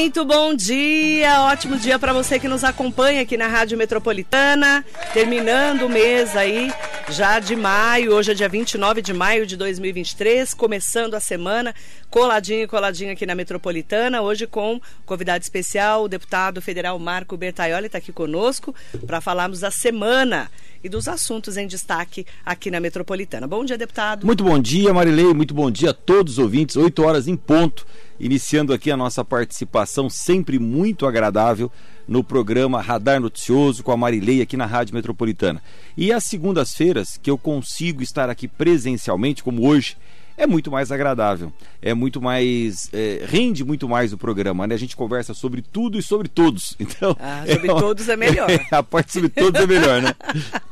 Muito bom dia, ótimo dia para você que nos acompanha aqui na Rádio Metropolitana. Terminando o mês aí, já de maio, hoje é dia 29 de maio de 2023, começando a semana, coladinho e coladinho aqui na Metropolitana, hoje com convidado especial, o deputado federal Marco Bertaioli está aqui conosco para falarmos da semana e dos assuntos em destaque aqui na Metropolitana. Bom dia, deputado. Muito bom dia, Marilei, muito bom dia a todos os ouvintes, 8 horas em ponto iniciando aqui a nossa participação sempre muito agradável no programa Radar Noticioso com a Marilei aqui na Rádio Metropolitana. E às segundas-feiras que eu consigo estar aqui presencialmente, como hoje, é muito mais agradável, é muito mais. É, rende muito mais o programa, né? A gente conversa sobre tudo e sobre todos. Então, ah, sobre é uma, todos é melhor. É, a parte sobre todos é melhor, né?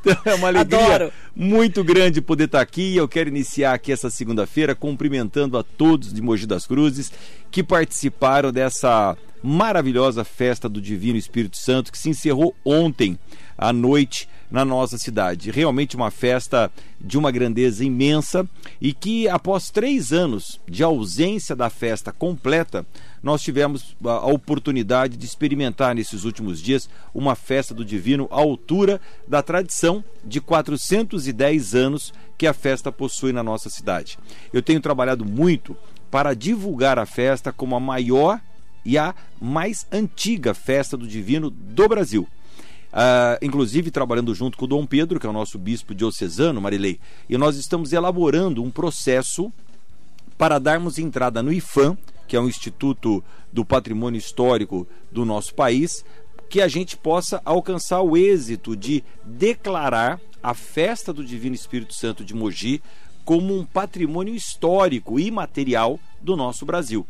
Então é uma alegria Adoro. muito grande poder estar aqui. Eu quero iniciar aqui essa segunda-feira cumprimentando a todos de Mogi das Cruzes que participaram dessa maravilhosa festa do Divino Espírito Santo que se encerrou ontem à noite na nossa cidade. Realmente uma festa de uma grandeza imensa e que, após três anos de ausência da festa completa, nós tivemos a oportunidade de experimentar nesses últimos dias uma festa do Divino à altura da tradição de 410 anos que a festa possui na nossa cidade. Eu tenho trabalhado muito para divulgar a festa como a maior e a mais antiga festa do Divino do Brasil. Uh, inclusive trabalhando junto com o Dom Pedro, que é o nosso bispo diocesano, Marilei, e nós estamos elaborando um processo para darmos entrada no IFAM, que é o Instituto do Patrimônio Histórico do nosso país, que a gente possa alcançar o êxito de declarar a festa do Divino Espírito Santo de Mogi como um patrimônio histórico e material do nosso Brasil.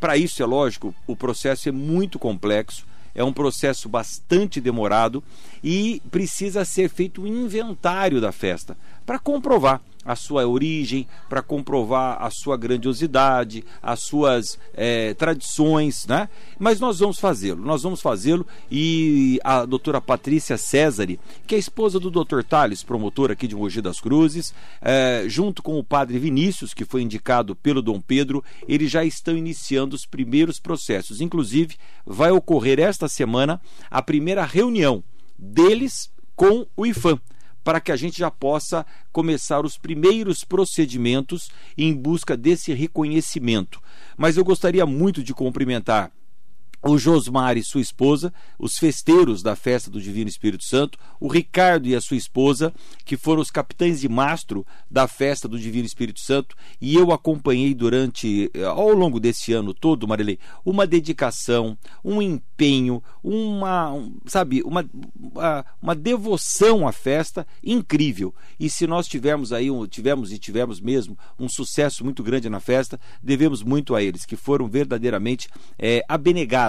Para isso, é lógico, o processo é muito complexo é um processo bastante demorado e precisa ser feito um inventário da festa para comprovar a sua origem, para comprovar a sua grandiosidade, as suas é, tradições, né? Mas nós vamos fazê-lo, nós vamos fazê-lo e a doutora Patrícia Césare, que é esposa do doutor Tales, promotor aqui de Mogi das Cruzes, é, junto com o padre Vinícius, que foi indicado pelo Dom Pedro, eles já estão iniciando os primeiros processos. Inclusive, vai ocorrer esta semana a primeira reunião deles com o IFAM para que a gente já possa começar os primeiros procedimentos em busca desse reconhecimento. Mas eu gostaria muito de cumprimentar o Josmar e sua esposa, os festeiros da festa do Divino Espírito Santo, o Ricardo e a sua esposa, que foram os capitães de mastro da festa do Divino Espírito Santo, e eu acompanhei durante, eh, ao longo desse ano todo, Marilei, uma dedicação, um empenho, uma, sabe, uma, uma devoção à festa incrível. E se nós tivermos aí, tivemos e tivemos mesmo um sucesso muito grande na festa, devemos muito a eles, que foram verdadeiramente é, abnegados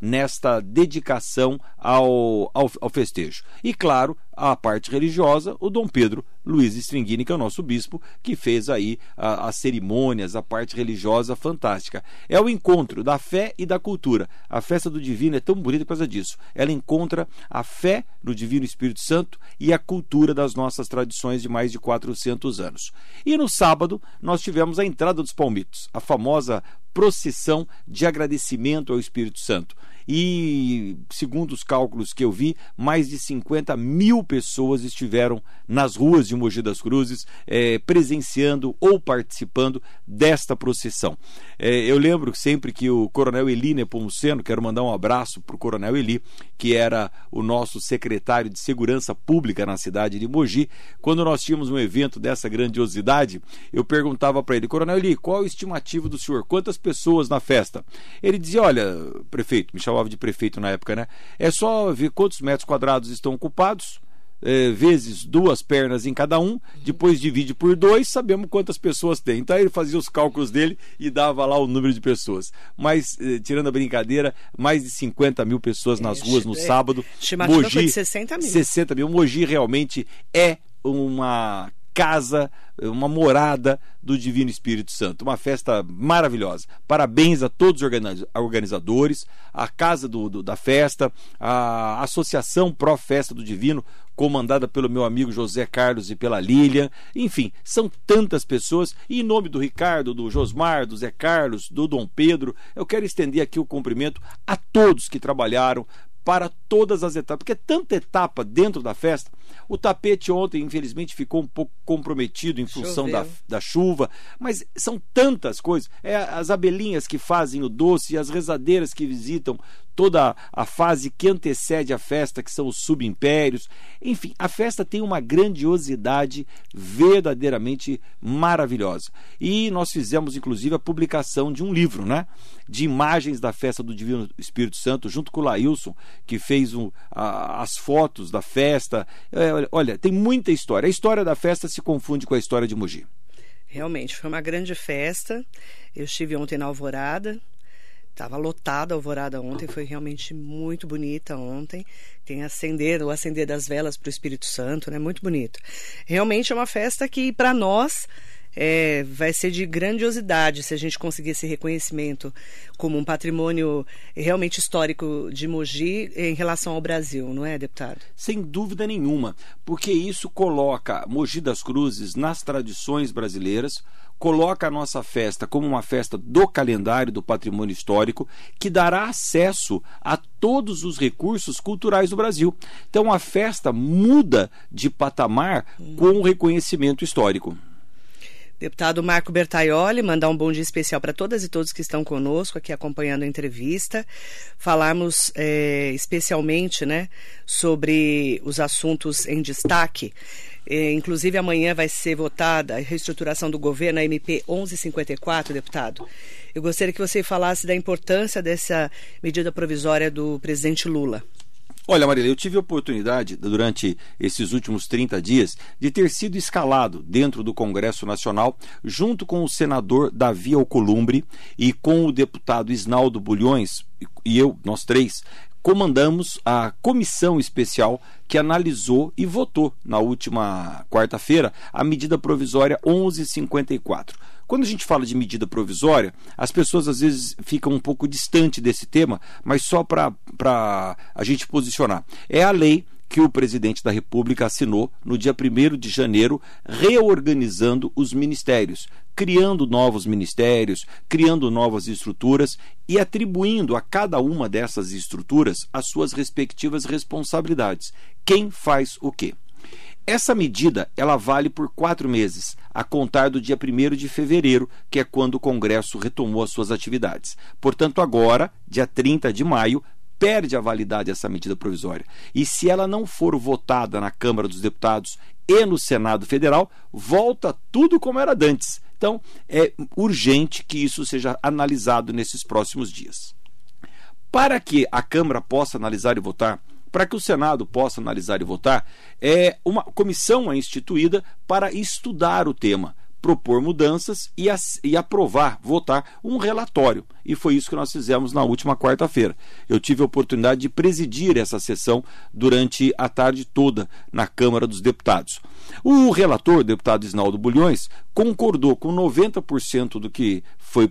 nesta dedicação ao, ao, ao festejo. E claro, a parte religiosa, o Dom Pedro Luiz Stringini, que é o nosso bispo, que fez aí as cerimônias, a parte religiosa fantástica. É o encontro da fé e da cultura. A festa do Divino é tão bonita por causa disso. Ela encontra a fé no Divino Espírito Santo e a cultura das nossas tradições de mais de 400 anos. E no sábado, nós tivemos a entrada dos palmitos, a famosa procissão de agradecimento ao Espírito Santo e, segundo os cálculos que eu vi, mais de 50 mil pessoas estiveram nas ruas de Mogi das Cruzes é, presenciando ou participando desta procissão. É, eu lembro sempre que o Coronel Eli Nepomuceno, quero mandar um abraço para o Coronel Eli, que era o nosso secretário de Segurança Pública na cidade de Mogi, quando nós tínhamos um evento dessa grandiosidade, eu perguntava para ele, Coronel Eli, qual é o estimativo do senhor? Quantas pessoas na festa? Ele dizia, olha, prefeito, me chamava chamava de prefeito na época, né? É só ver quantos metros quadrados estão ocupados, é, vezes duas pernas em cada um, depois divide por dois, sabemos quantas pessoas tem. Então ele fazia os cálculos dele e dava lá o número de pessoas. Mas, eh, tirando a brincadeira, mais de 50 mil pessoas nas ruas no sábado. Estimativa Mogi, de 60 mil. 60 mil. Mogi realmente é uma casa, uma morada do Divino Espírito Santo. Uma festa maravilhosa. Parabéns a todos os organizadores, a Casa do, do, da Festa, a Associação Pró Festa do Divino, comandada pelo meu amigo José Carlos e pela Lilian. Enfim, são tantas pessoas. E em nome do Ricardo, do Josmar, do Zé Carlos, do Dom Pedro, eu quero estender aqui o cumprimento a todos que trabalharam para todas as etapas, porque é tanta etapa dentro da festa. O tapete ontem, infelizmente, ficou um pouco comprometido em função da, da chuva, mas são tantas coisas. É as abelhinhas que fazem o doce, as rezadeiras que visitam toda a fase que antecede a festa, que são os subimpérios. Enfim, a festa tem uma grandiosidade verdadeiramente maravilhosa. E nós fizemos, inclusive, a publicação de um livro, né? De imagens da festa do Divino Espírito Santo, junto com o Laílson, que fez um, a, as fotos da festa. É, olha, tem muita história. A história da festa se confunde com a história de Mogi. Realmente, foi uma grande festa. Eu estive ontem na Alvorada, Estava lotada a alvorada ontem, foi realmente muito bonita ontem. Tem acender, o acender das velas para o Espírito Santo, né? Muito bonito. Realmente é uma festa que, para nós, é, vai ser de grandiosidade se a gente conseguir esse reconhecimento como um patrimônio realmente histórico de Mogi em relação ao Brasil, não é, deputado? Sem dúvida nenhuma, porque isso coloca Mogi das Cruzes nas tradições brasileiras, coloca a nossa festa como uma festa do calendário do patrimônio histórico, que dará acesso a todos os recursos culturais do Brasil. Então a festa muda de patamar com o reconhecimento histórico. Deputado Marco Bertaioli, mandar um bom dia especial para todas e todos que estão conosco aqui acompanhando a entrevista. Falarmos é, especialmente né, sobre os assuntos em destaque. É, inclusive, amanhã vai ser votada a reestruturação do governo, a MP 1154, deputado. Eu gostaria que você falasse da importância dessa medida provisória do presidente Lula. Olha, Marília, eu tive a oportunidade, durante esses últimos 30 dias, de ter sido escalado dentro do Congresso Nacional, junto com o senador Davi Alcolumbre e com o deputado Isnaldo Bulhões, e eu, nós três, comandamos a comissão especial que analisou e votou na última quarta-feira a medida provisória 1154. Quando a gente fala de medida provisória, as pessoas às vezes ficam um pouco distante desse tema, mas só para a gente posicionar. É a lei que o presidente da República assinou no dia 1 de janeiro, reorganizando os ministérios, criando novos ministérios, criando novas estruturas e atribuindo a cada uma dessas estruturas as suas respectivas responsabilidades. Quem faz o quê? Essa medida ela vale por quatro meses, a contar do dia 1 de fevereiro, que é quando o Congresso retomou as suas atividades. Portanto, agora, dia 30 de maio, perde a validade essa medida provisória. E se ela não for votada na Câmara dos Deputados e no Senado Federal, volta tudo como era antes. Então, é urgente que isso seja analisado nesses próximos dias. Para que a Câmara possa analisar e votar, para que o Senado possa analisar e votar, é uma comissão é instituída para estudar o tema, propor mudanças e, e, aprovar, votar um relatório. E foi isso que nós fizemos na última quarta-feira. Eu tive a oportunidade de presidir essa sessão durante a tarde toda na Câmara dos Deputados. O relator, o deputado Isnaldo Bulhões, concordou com 90% do que foi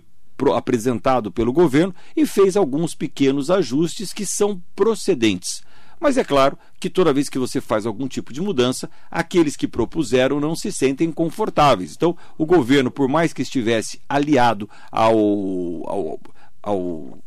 apresentado pelo governo e fez alguns pequenos ajustes que são procedentes. Mas é claro que toda vez que você faz algum tipo de mudança, aqueles que propuseram não se sentem confortáveis. Então, o governo, por mais que estivesse aliado ao, ao, ao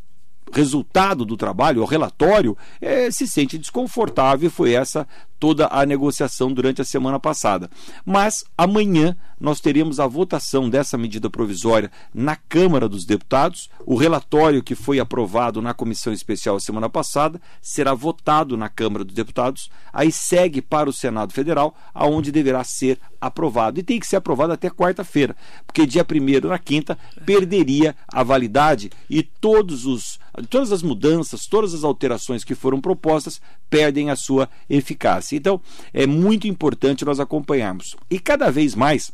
resultado do trabalho, ao relatório, é, se sente desconfortável. Foi essa toda a negociação durante a semana passada. Mas amanhã nós teremos a votação dessa medida provisória na Câmara dos Deputados. O relatório que foi aprovado na comissão especial semana passada será votado na Câmara dos Deputados, aí segue para o Senado Federal, aonde deverá ser aprovado. E tem que ser aprovado até quarta-feira, porque dia 1 na quinta perderia a validade e todos os, todas as mudanças, todas as alterações que foram propostas perdem a sua eficácia. Então, é muito importante nós acompanharmos. E cada vez mais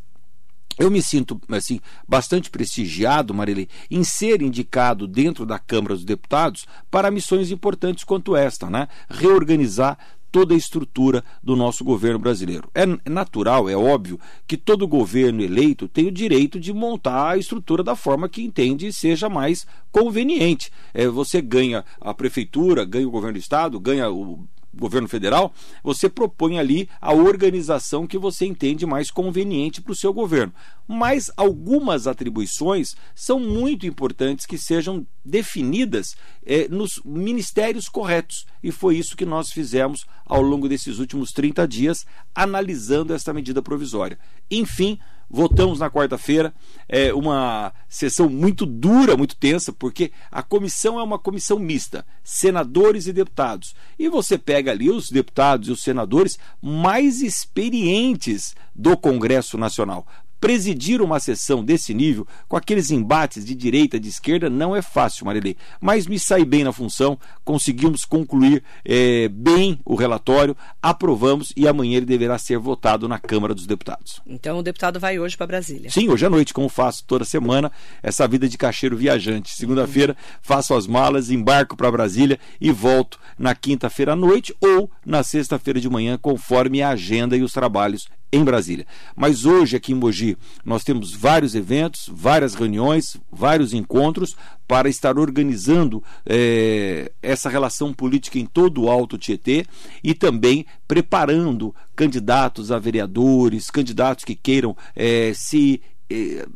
eu me sinto assim bastante prestigiado, Marilei, em ser indicado dentro da Câmara dos Deputados para missões importantes quanto esta, né? Reorganizar toda a estrutura do nosso governo brasileiro. É natural, é óbvio, que todo governo eleito tem o direito de montar a estrutura da forma que entende seja mais conveniente. É, você ganha a prefeitura, ganha o governo do estado, ganha o governo federal, você propõe ali a organização que você entende mais conveniente para o seu governo. Mas algumas atribuições são muito importantes que sejam definidas eh, nos ministérios corretos. E foi isso que nós fizemos ao longo desses últimos 30 dias, analisando esta medida provisória. Enfim, Votamos na quarta-feira, é uma sessão muito dura, muito tensa, porque a comissão é uma comissão mista, senadores e deputados. E você pega ali os deputados e os senadores mais experientes do Congresso Nacional presidir uma sessão desse nível, com aqueles embates de direita e de esquerda, não é fácil, Marilei. Mas me sai bem na função, conseguimos concluir é, bem o relatório, aprovamos e amanhã ele deverá ser votado na Câmara dos Deputados. Então o deputado vai hoje para Brasília? Sim, hoje à noite, como faço toda semana, essa vida de caixeiro viajante. Segunda-feira faço as malas, embarco para Brasília e volto na quinta-feira à noite ou na sexta-feira de manhã, conforme a agenda e os trabalhos em Brasília. Mas hoje aqui em Mogi nós temos vários eventos, várias reuniões, vários encontros para estar organizando é, essa relação política em todo o Alto Tietê e também preparando candidatos a vereadores, candidatos que queiram é, se é,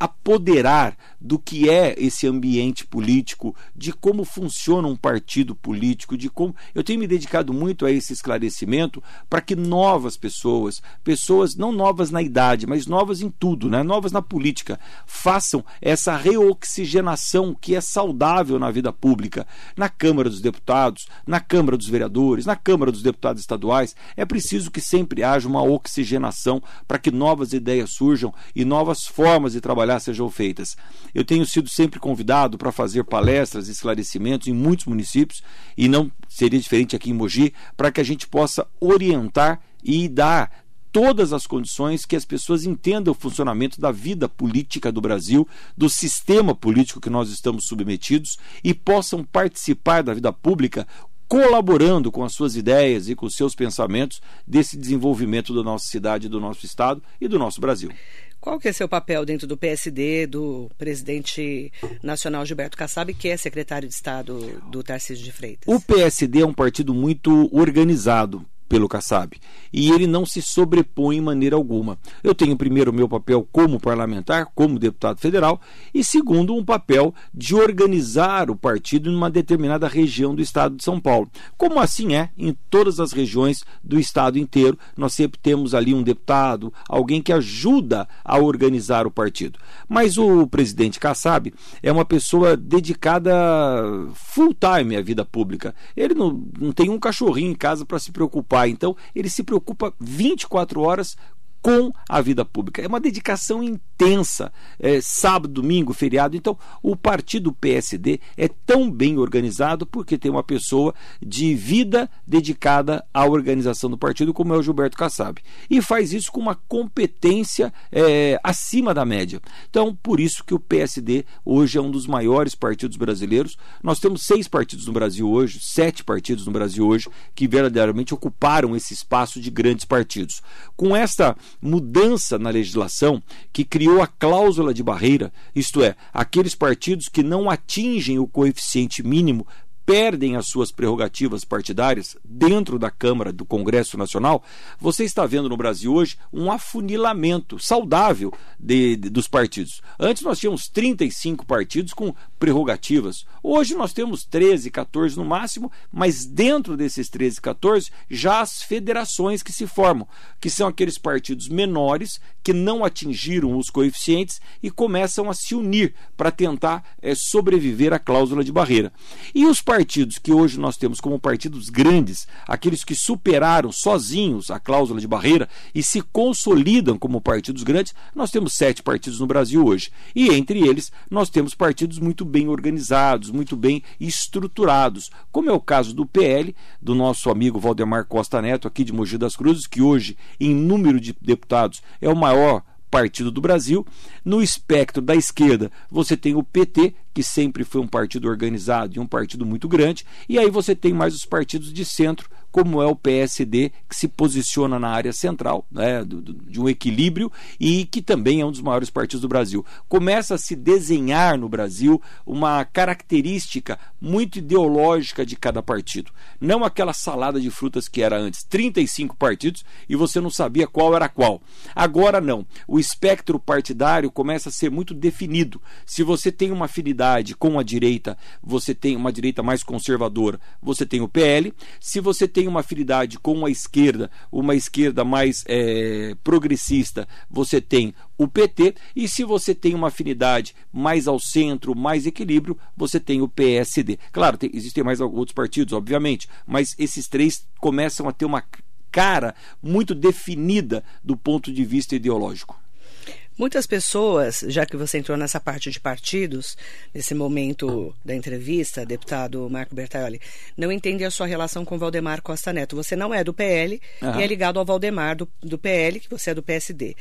apoderar do que é esse ambiente político, de como funciona um partido político, de como eu tenho me dedicado muito a esse esclarecimento para que novas pessoas, pessoas não novas na idade, mas novas em tudo, né? novas na política, façam essa reoxigenação que é saudável na vida pública, na Câmara dos Deputados, na Câmara dos Vereadores, na Câmara dos Deputados Estaduais. É preciso que sempre haja uma oxigenação para que novas ideias surjam e novas formas de trabalhar sejam feitas. Eu tenho sido sempre convidado para fazer palestras, esclarecimentos em muitos municípios e não seria diferente aqui em Mogi, para que a gente possa orientar e dar todas as condições que as pessoas entendam o funcionamento da vida política do Brasil, do sistema político que nós estamos submetidos e possam participar da vida pública colaborando com as suas ideias e com os seus pensamentos desse desenvolvimento da nossa cidade, do nosso estado e do nosso Brasil. Qual que é seu papel dentro do PSD, do presidente nacional Gilberto Kassab, que é secretário de Estado do Tarcísio de Freitas? O PSD é um partido muito organizado pelo Kassab. E ele não se sobrepõe em maneira alguma. Eu tenho, primeiro, meu papel como parlamentar, como deputado federal, e, segundo, um papel de organizar o partido em uma determinada região do estado de São Paulo. Como assim é em todas as regiões do estado inteiro, nós sempre temos ali um deputado, alguém que ajuda a organizar o partido. Mas o presidente Kassab é uma pessoa dedicada full time à vida pública. Ele não, não tem um cachorrinho em casa para se preocupar pai. Então, ele se preocupa 24 horas com a vida pública. É uma dedicação intensa, é, sábado, domingo, feriado. Então, o partido PSD é tão bem organizado porque tem uma pessoa de vida dedicada à organização do partido, como é o Gilberto Kassab. E faz isso com uma competência é, acima da média. Então, por isso que o PSD hoje é um dos maiores partidos brasileiros. Nós temos seis partidos no Brasil hoje, sete partidos no Brasil hoje, que verdadeiramente ocuparam esse espaço de grandes partidos. Com esta mudança na legislação que criou a cláusula de barreira, isto é, aqueles partidos que não atingem o coeficiente mínimo perdem as suas prerrogativas partidárias dentro da Câmara do Congresso Nacional, você está vendo no Brasil hoje um afunilamento saudável de, de, dos partidos. Antes nós tínhamos 35 partidos com prerrogativas. Hoje nós temos 13, 14 no máximo, mas dentro desses 13, 14 já as federações que se formam, que são aqueles partidos menores que não atingiram os coeficientes e começam a se unir para tentar é, sobreviver à cláusula de barreira. E os partidos partidos que hoje nós temos como partidos grandes, aqueles que superaram sozinhos a cláusula de barreira e se consolidam como partidos grandes, nós temos sete partidos no Brasil hoje. E entre eles, nós temos partidos muito bem organizados, muito bem estruturados, como é o caso do PL, do nosso amigo Valdemar Costa Neto, aqui de Mogi das Cruzes, que hoje, em número de deputados, é o maior partido do Brasil. No espectro da esquerda, você tem o PT, que sempre foi um partido organizado e um partido muito grande, e aí você tem mais os partidos de centro, como é o PSD, que se posiciona na área central, né, de um equilíbrio e que também é um dos maiores partidos do Brasil. Começa a se desenhar no Brasil uma característica muito ideológica de cada partido. Não aquela salada de frutas que era antes, 35 partidos e você não sabia qual era qual. Agora não. O espectro partidário começa a ser muito definido. Se você tem uma afinidade com a direita, você tem uma direita mais conservadora, você tem o PL. Se você tem uma afinidade com a esquerda, uma esquerda mais é, progressista, você tem o PT. E se você tem uma afinidade mais ao centro, mais equilíbrio, você tem o PSD. Claro, tem, existem mais outros partidos, obviamente, mas esses três começam a ter uma cara muito definida do ponto de vista ideológico. Muitas pessoas, já que você entrou nessa parte de partidos, nesse momento da entrevista, deputado Marco Bertaioli, não entendem a sua relação com Valdemar Costa Neto. Você não é do PL uhum. e é ligado ao Valdemar do, do PL, que você é do PSD.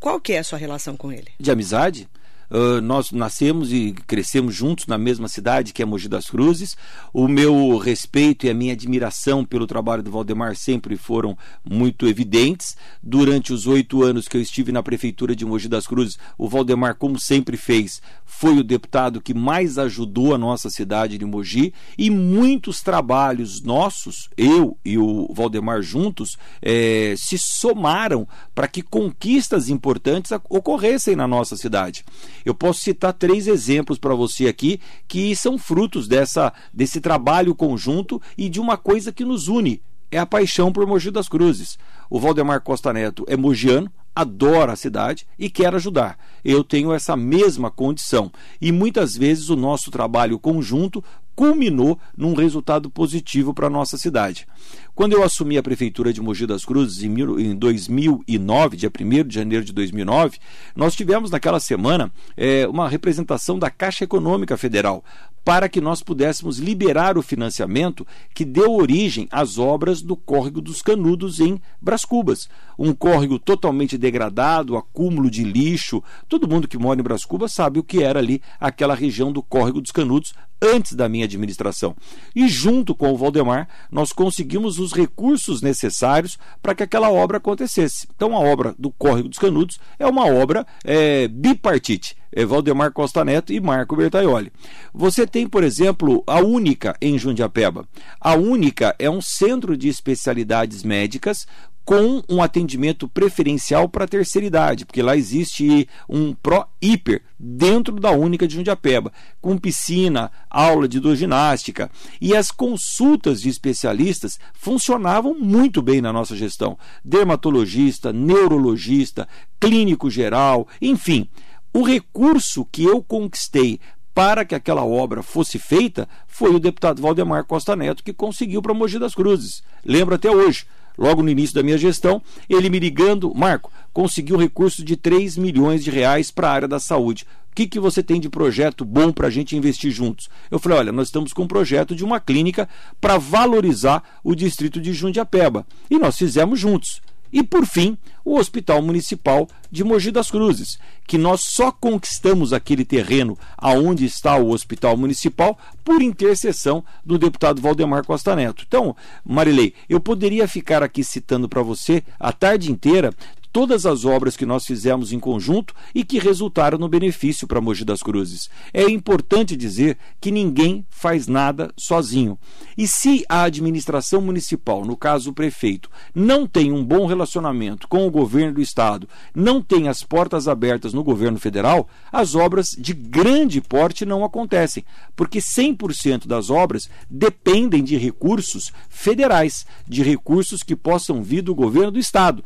Qual que é a sua relação com ele? De amizade? Uh, nós nascemos e crescemos juntos na mesma cidade, que é Mogi das Cruzes. O meu respeito e a minha admiração pelo trabalho do Valdemar sempre foram muito evidentes. Durante os oito anos que eu estive na prefeitura de Mogi das Cruzes, o Valdemar, como sempre fez, foi o deputado que mais ajudou a nossa cidade de Mogi e muitos trabalhos nossos, eu e o Valdemar juntos, eh, se somaram para que conquistas importantes ocorressem na nossa cidade. Eu posso citar três exemplos para você aqui que são frutos dessa, desse trabalho conjunto e de uma coisa que nos une. É a paixão por Mogi das Cruzes. O Valdemar Costa Neto é mogiano, adora a cidade e quer ajudar. Eu tenho essa mesma condição. E muitas vezes o nosso trabalho conjunto culminou num resultado positivo para a nossa cidade. Quando eu assumi a prefeitura de Mogi das Cruzes em 2009, dia 1 de janeiro de 2009, nós tivemos naquela semana é, uma representação da Caixa Econômica Federal para que nós pudéssemos liberar o financiamento que deu origem às obras do Córrego dos Canudos em Bras Cubas. Um córrego totalmente degradado, acúmulo de lixo. Todo mundo que mora em Bras Cubas sabe o que era ali aquela região do Córrego dos Canudos antes da minha administração. E junto com o Valdemar, nós conseguimos os recursos necessários para que aquela obra acontecesse. Então, a obra do Córrego dos Canudos é uma obra é, bipartite. É Valdemar Costa Neto e Marco Bertaioli. Você tem, por exemplo, a Única em Jundiapeba. A Única é um centro de especialidades médicas com um atendimento preferencial para a terceira idade, porque lá existe um pró-hiper dentro da única de Jundiapeba, com piscina, aula de hidroginástica. E as consultas de especialistas funcionavam muito bem na nossa gestão. Dermatologista, neurologista, clínico geral, enfim. O recurso que eu conquistei para que aquela obra fosse feita foi o deputado Valdemar Costa Neto que conseguiu para Mogi das Cruzes. Lembro até hoje logo no início da minha gestão, ele me ligando, Marco, conseguiu recurso de 3 milhões de reais para a área da saúde. O que, que você tem de projeto bom para a gente investir juntos? Eu falei, olha, nós estamos com um projeto de uma clínica para valorizar o distrito de Jundiapeba. E nós fizemos juntos. E, por fim, o Hospital Municipal de Mogi das Cruzes, que nós só conquistamos aquele terreno aonde está o Hospital Municipal por intercessão do deputado Valdemar Costa Neto. Então, Marilei, eu poderia ficar aqui citando para você a tarde inteira todas as obras que nós fizemos em conjunto e que resultaram no benefício para Mogi das Cruzes. É importante dizer que ninguém faz nada sozinho. E se a administração municipal, no caso o prefeito, não tem um bom relacionamento com o governo do estado, não tem as portas abertas no governo federal, as obras de grande porte não acontecem, porque 100% das obras dependem de recursos federais, de recursos que possam vir do governo do estado.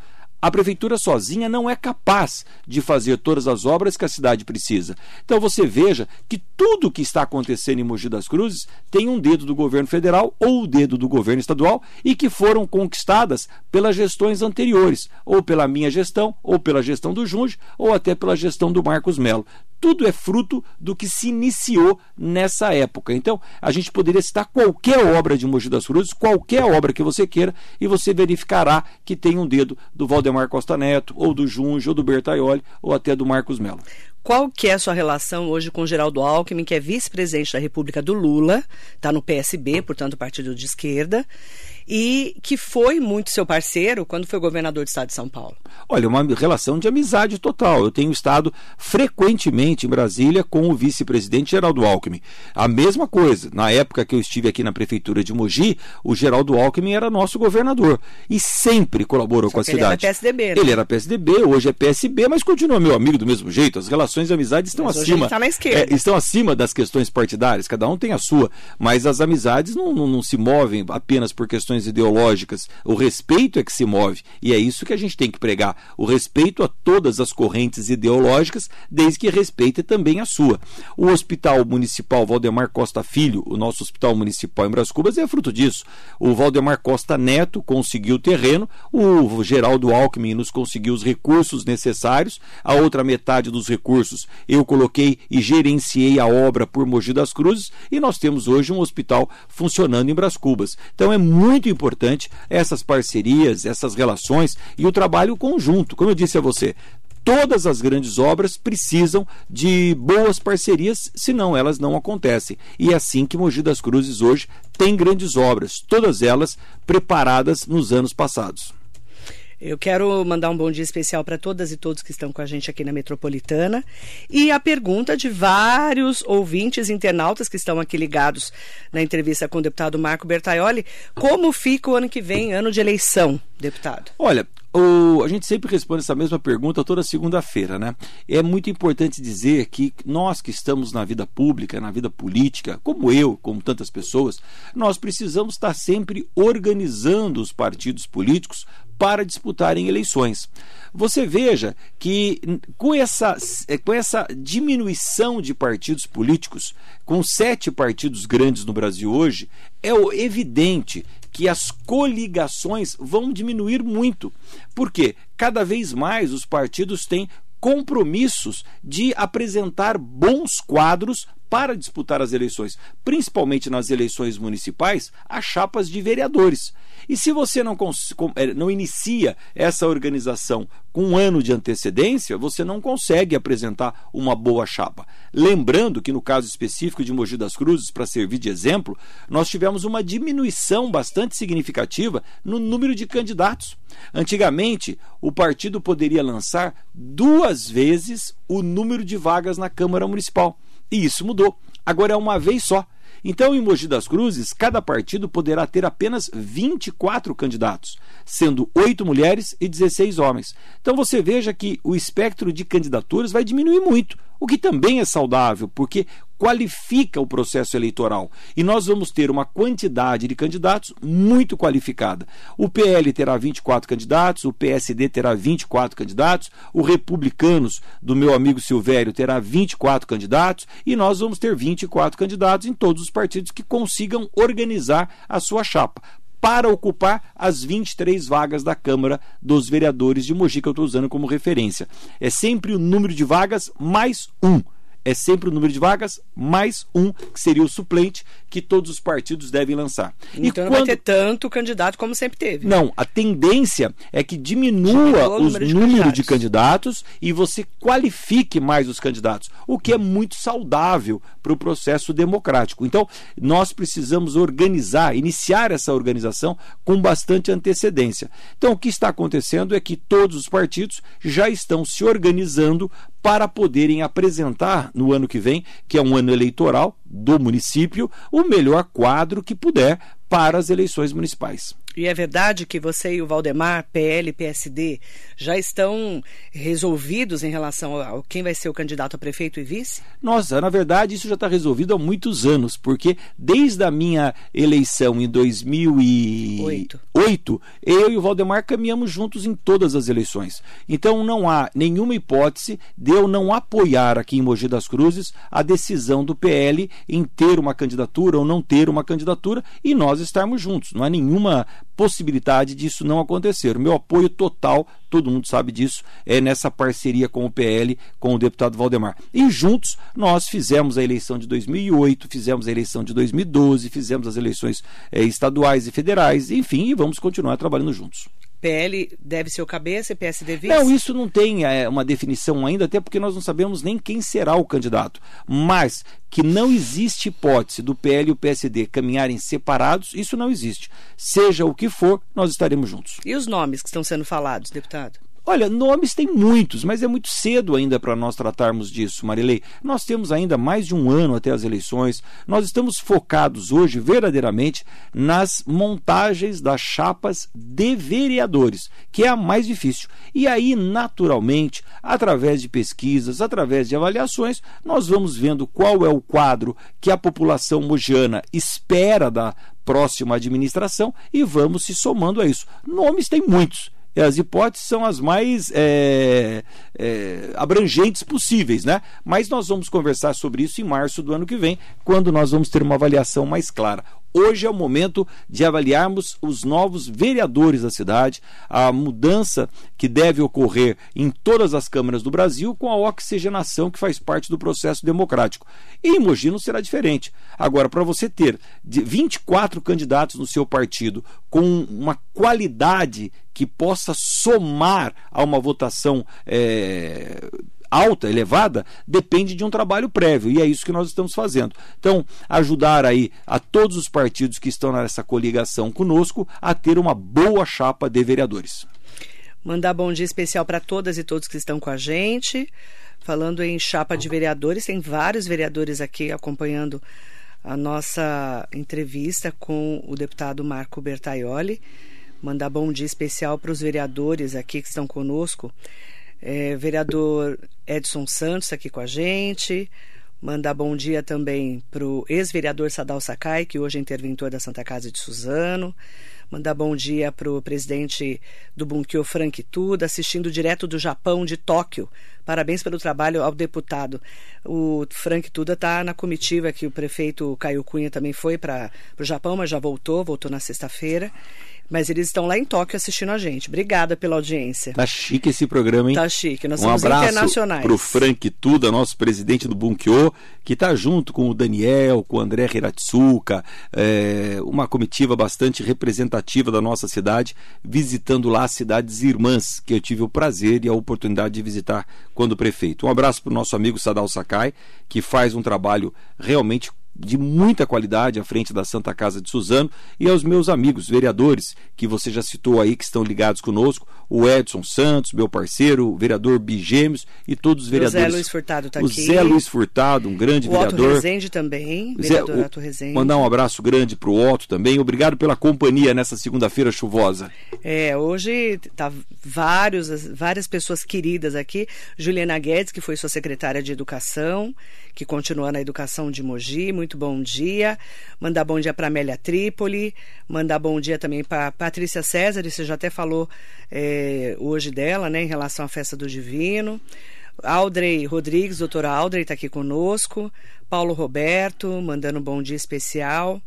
A prefeitura sozinha não é capaz de fazer todas as obras que a cidade precisa. Então você veja que tudo que está acontecendo em Mogi das Cruzes tem um dedo do governo federal ou o dedo do governo estadual e que foram conquistadas pelas gestões anteriores, ou pela minha gestão, ou pela gestão do Junge, ou até pela gestão do Marcos Melo tudo é fruto do que se iniciou nessa época. Então, a gente poderia citar qualquer obra de Mogi das Cruzes, qualquer obra que você queira, e você verificará que tem um dedo do Valdemar Costa Neto, ou do Junge, ou do Bertaioli, ou até do Marcos Melo. Qual que é a sua relação hoje com Geraldo Alckmin, que é vice-presidente da República do Lula, está no PSB, portanto, partido de esquerda, e que foi muito seu parceiro quando foi governador do estado de São Paulo. Olha, uma relação de amizade total. Eu tenho estado frequentemente em Brasília com o vice-presidente Geraldo Alckmin. A mesma coisa, na época que eu estive aqui na prefeitura de Mogi, o Geraldo Alckmin era nosso governador e sempre colaborou Só com a cidade. Ele era PSDB, né? Ele era PSDB, hoje é PSB, mas continua meu amigo do mesmo jeito. As relações de amizade estão mas acima. Tá na esquerda. É, estão acima das questões partidárias, cada um tem a sua, mas as amizades não, não, não se movem apenas por questões ideológicas. O respeito é que se move e é isso que a gente tem que pregar o respeito a todas as correntes ideológicas, desde que respeite também a sua. O Hospital Municipal Valdemar Costa Filho, o nosso Hospital Municipal em Bras Cubas, é fruto disso. O Valdemar Costa Neto conseguiu o terreno, o Geraldo Alckmin nos conseguiu os recursos necessários, a outra metade dos recursos eu coloquei e gerenciei a obra por Mogi das Cruzes e nós temos hoje um hospital funcionando em Bras Cubas. Então é muito importante essas parcerias, essas relações e o trabalho conjunto. Como eu disse a você, todas as grandes obras precisam de boas parcerias, senão elas não acontecem. E é assim que Mogi das Cruzes hoje tem grandes obras, todas elas preparadas nos anos passados. Eu quero mandar um bom dia especial para todas e todos que estão com a gente aqui na Metropolitana. E a pergunta de vários ouvintes internautas que estão aqui ligados na entrevista com o deputado Marco Bertaioli: como fica o ano que vem, ano de eleição, deputado? Olha, o, a gente sempre responde essa mesma pergunta toda segunda-feira, né? É muito importante dizer que nós que estamos na vida pública, na vida política, como eu, como tantas pessoas, nós precisamos estar sempre organizando os partidos políticos para disputarem eleições. Você veja que com essa, com essa diminuição de partidos políticos, com sete partidos grandes no Brasil hoje, é evidente que as coligações vão diminuir muito. Porque cada vez mais os partidos têm compromissos de apresentar bons quadros para disputar as eleições, principalmente nas eleições municipais, as chapas de vereadores. E se você não, é, não inicia essa organização com um ano de antecedência, você não consegue apresentar uma boa chapa. Lembrando que no caso específico de Mogi das Cruzes, para servir de exemplo, nós tivemos uma diminuição bastante significativa no número de candidatos. Antigamente, o partido poderia lançar duas vezes o número de vagas na Câmara Municipal. E isso mudou. Agora é uma vez só. Então, em Mogi das Cruzes, cada partido poderá ter apenas 24 candidatos, sendo 8 mulheres e 16 homens. Então, você veja que o espectro de candidaturas vai diminuir muito, o que também é saudável, porque qualifica o processo eleitoral. E nós vamos ter uma quantidade de candidatos muito qualificada. O PL terá 24 candidatos, o PSD terá 24 candidatos, o Republicanos do meu amigo Silvério terá 24 candidatos e nós vamos ter 24 candidatos em todos os partidos que consigam organizar a sua chapa para ocupar as 23 vagas da Câmara dos Vereadores de Mogi, que eu estou usando como referência. É sempre o número de vagas mais um é sempre o número de vagas mais um, que seria o suplente, que todos os partidos devem lançar. Então e não quando... vai ter tanto candidato como sempre teve. Não, a tendência é que diminua o número, de, número de candidatos e você qualifique mais os candidatos, o que é muito saudável para o processo democrático. Então, nós precisamos organizar, iniciar essa organização com bastante antecedência. Então, o que está acontecendo é que todos os partidos já estão se organizando para poderem apresentar no ano que vem, que é um ano eleitoral do município, o melhor quadro que puder para as eleições municipais. E é verdade que você e o Valdemar, PL, PSD, já estão resolvidos em relação a quem vai ser o candidato a prefeito e vice? Nossa, na verdade isso já está resolvido há muitos anos, porque desde a minha eleição em 2008, Oito. eu e o Valdemar caminhamos juntos em todas as eleições. Então não há nenhuma hipótese de eu não apoiar aqui em Mogi das Cruzes a decisão do PL em ter uma candidatura ou não ter uma candidatura e nós estarmos juntos. Não há nenhuma possibilidade disso não acontecer. O meu apoio total, todo mundo sabe disso, é nessa parceria com o PL, com o deputado Valdemar. E juntos nós fizemos a eleição de 2008, fizemos a eleição de 2012, fizemos as eleições é, estaduais e federais, enfim, e vamos continuar trabalhando juntos. PL deve ser o cabeça e PSD vice? Não, isso não tem é, uma definição ainda, até porque nós não sabemos nem quem será o candidato. Mas que não existe hipótese do PL e o PSD caminharem separados, isso não existe. Seja o que for, nós estaremos juntos. E os nomes que estão sendo falados, deputado? Olha, nomes tem muitos, mas é muito cedo ainda para nós tratarmos disso, Marilei. Nós temos ainda mais de um ano até as eleições. Nós estamos focados hoje verdadeiramente nas montagens das chapas de vereadores, que é a mais difícil. E aí, naturalmente, através de pesquisas, através de avaliações, nós vamos vendo qual é o quadro que a população mogiana espera da próxima administração e vamos se somando a isso. Nomes tem muitos as hipóteses são as mais é, é, abrangentes possíveis, né? Mas nós vamos conversar sobre isso em março do ano que vem, quando nós vamos ter uma avaliação mais clara. Hoje é o momento de avaliarmos os novos vereadores da cidade, a mudança que deve ocorrer em todas as câmaras do Brasil com a oxigenação que faz parte do processo democrático. E em Mogi não será diferente. Agora, para você ter 24 candidatos no seu partido com uma qualidade que possa somar a uma votação é, alta, elevada, depende de um trabalho prévio, e é isso que nós estamos fazendo. Então, ajudar aí a todos os partidos que estão nessa coligação conosco a ter uma boa chapa de vereadores. Mandar bom dia especial para todas e todos que estão com a gente. Falando em chapa de vereadores, tem vários vereadores aqui acompanhando a nossa entrevista com o deputado Marco Bertaioli. Mandar bom dia especial para os vereadores aqui que estão conosco. É, vereador Edson Santos aqui com a gente. Mandar bom dia também para o ex-vereador Sadal Sakai, que hoje é interventor da Santa Casa de Suzano. Mandar bom dia para o presidente do Bunkyo, Frank Tuda, assistindo direto do Japão, de Tóquio. Parabéns pelo trabalho ao deputado. O Frank Tuda está na comitiva que o prefeito Caio Cunha também foi para o Japão, mas já voltou, voltou na sexta-feira. Mas eles estão lá em Tóquio assistindo a gente. Obrigada pela audiência. Tá chique esse programa, hein? Tá chique. Nós um somos abraço internacionais. pro Frank Tuda, nosso presidente do Bunkyo, que está junto com o Daniel, com o André Hiratsuka, é, uma comitiva bastante representativa da nossa cidade, visitando lá as cidades irmãs, que eu tive o prazer e a oportunidade de visitar quando prefeito. Um abraço pro nosso amigo Sadal Sakai, que faz um trabalho realmente de muita qualidade à frente da Santa Casa de Suzano e aos meus amigos vereadores que você já citou aí que estão ligados conosco, o Edson Santos, meu parceiro, o vereador Bigêmeos e todos os vereadores. O Zé Luiz Furtado está aqui. O Zé Luiz Furtado, um grande o vereador. Otto Rezende também, vereador Zé, Otto Rezende. Mandar um abraço grande para o Otto também. Obrigado pela companhia nessa segunda-feira chuvosa. É, hoje tá vários, várias pessoas queridas aqui. Juliana Guedes, que foi sua secretária de Educação, que continua na Educação de Mogi, muito bom dia. Mandar bom dia para Amélia Trípoli, mandar bom dia também para Patrícia César, você já até falou é, hoje dela, né, em relação à festa do Divino. Aldrey Rodrigues, doutora Aldrey está aqui conosco. Paulo Roberto, mandando um bom dia especial.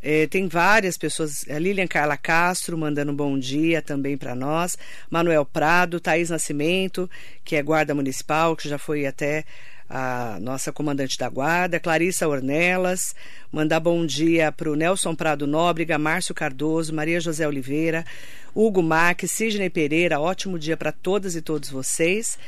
É, tem várias pessoas, a Lilian Carla Castro mandando um bom dia também para nós, Manuel Prado, Thaís Nascimento, que é guarda municipal, que já foi até a nossa comandante da guarda, Clarissa Ornelas, mandar bom dia para o Nelson Prado Nóbrega, Márcio Cardoso, Maria José Oliveira, Hugo Mack, Sidney Pereira, ótimo dia para todas e todos vocês.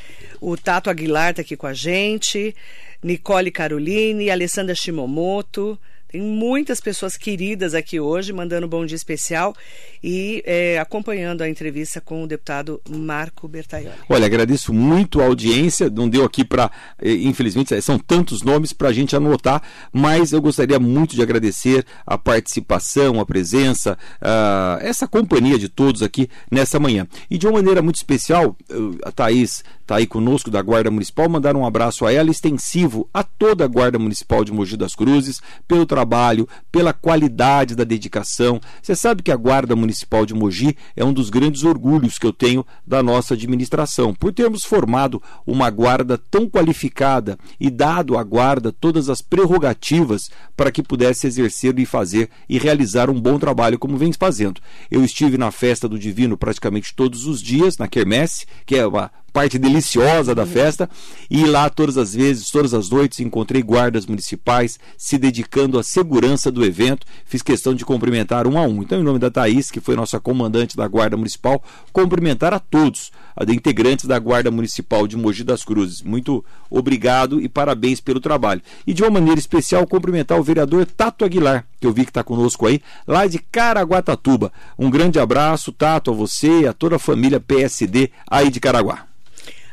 O Tato Aguilar está aqui com a gente, Nicole Caroline, Alessandra Shimomoto, tem muitas pessoas queridas aqui hoje, mandando um bom dia especial e é, acompanhando a entrevista com o deputado Marco Bertaioli. Olha, agradeço muito a audiência. Não deu aqui para, eh, infelizmente, são tantos nomes para a gente anotar, mas eu gostaria muito de agradecer a participação, a presença, uh, essa companhia de todos aqui nessa manhã. E de uma maneira muito especial, a Thaís está aí conosco da Guarda Municipal, mandar um abraço a ela, extensivo a toda a Guarda Municipal de Mogi das Cruzes, pelo trabalho, pela qualidade da dedicação. Você sabe que a Guarda Municipal de Mogi é um dos grandes orgulhos que eu tenho da nossa administração, por termos formado uma guarda tão qualificada e dado à guarda todas as prerrogativas para que pudesse exercer e fazer e realizar um bom trabalho como vem fazendo. Eu estive na festa do Divino praticamente todos os dias, na quermesse, que é uma parte deliciosa da festa. E lá, todas as vezes, todas as noites, encontrei guardas municipais se dedicando à segurança do evento. Fiz questão de cumprimentar um a um. Então, em nome da Thaís, que foi nossa comandante da Guarda Municipal, cumprimentar a todos, a integrantes da Guarda Municipal de Mogi das Cruzes. Muito obrigado e parabéns pelo trabalho. E de uma maneira especial, cumprimentar o vereador Tato Aguilar, que eu vi que está conosco aí, lá de Caraguatatuba. Um grande abraço, Tato, a você e a toda a família PSD aí de Caraguá.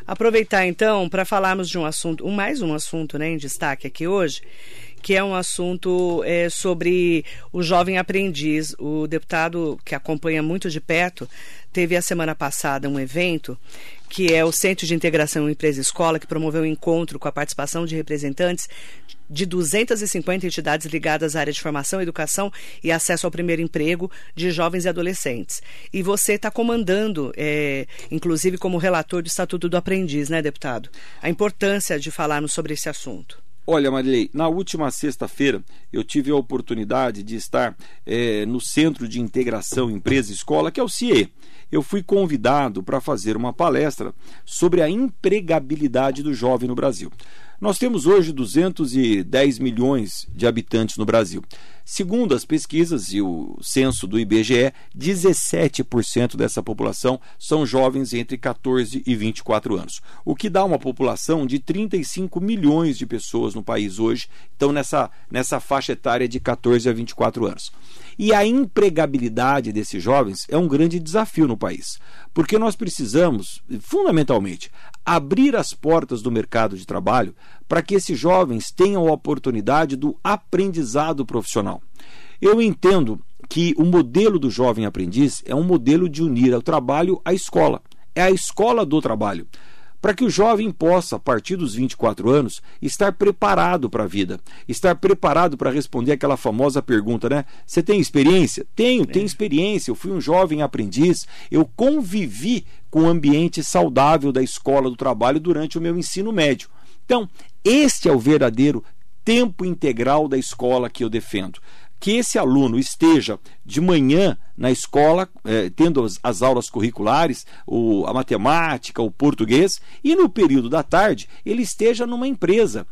Aproveitar então para falarmos de um assunto, mais um assunto né, em destaque aqui hoje, que é um assunto é, sobre o jovem aprendiz. O deputado que acompanha muito de perto teve a semana passada um evento que é o Centro de Integração Empresa Escola, que promoveu um encontro com a participação de representantes de 250 entidades ligadas à área de formação, educação e acesso ao primeiro emprego de jovens e adolescentes. E você está comandando, é, inclusive como relator do Estatuto do Aprendiz, né, deputado? A importância de falarmos sobre esse assunto. Olha, Marilei, na última sexta-feira eu tive a oportunidade de estar é, no Centro de Integração Empresa-Escola, que é o CIE. Eu fui convidado para fazer uma palestra sobre a empregabilidade do jovem no Brasil. Nós temos hoje 210 milhões de habitantes no Brasil. Segundo as pesquisas e o censo do IBGE, 17% dessa população são jovens entre 14 e 24 anos, o que dá uma população de 35 milhões de pessoas no país hoje, então nessa, nessa faixa etária de 14 a 24 anos. E a empregabilidade desses jovens é um grande desafio no país, porque nós precisamos, fundamentalmente, abrir as portas do mercado de trabalho para que esses jovens tenham a oportunidade do aprendizado profissional. Eu entendo que o modelo do jovem aprendiz é um modelo de unir o trabalho à escola. É a escola do trabalho para que o jovem possa, a partir dos 24 anos, estar preparado para a vida, estar preparado para responder aquela famosa pergunta, né? Você tem experiência? Tenho, tenho experiência. Eu fui um jovem aprendiz, eu convivi com o ambiente saudável da escola do trabalho durante o meu ensino médio. Então, este é o verdadeiro tempo integral da escola que eu defendo que esse aluno esteja de manhã na escola, eh, tendo as, as, aulas curriculares, o, a matemática, o português, e no período da tarde ele esteja numa empresa,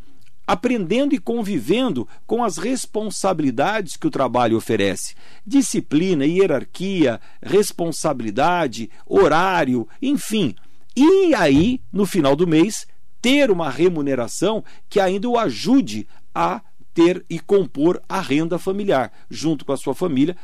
aprendendo e convivendo com as responsabilidades que o trabalho oferece. Disciplina, hierarquia, responsabilidade, horário, enfim. E aí, no final do mês, ter uma remuneração que ainda o ajude a ter e compor a renda familiar, junto com a sua família,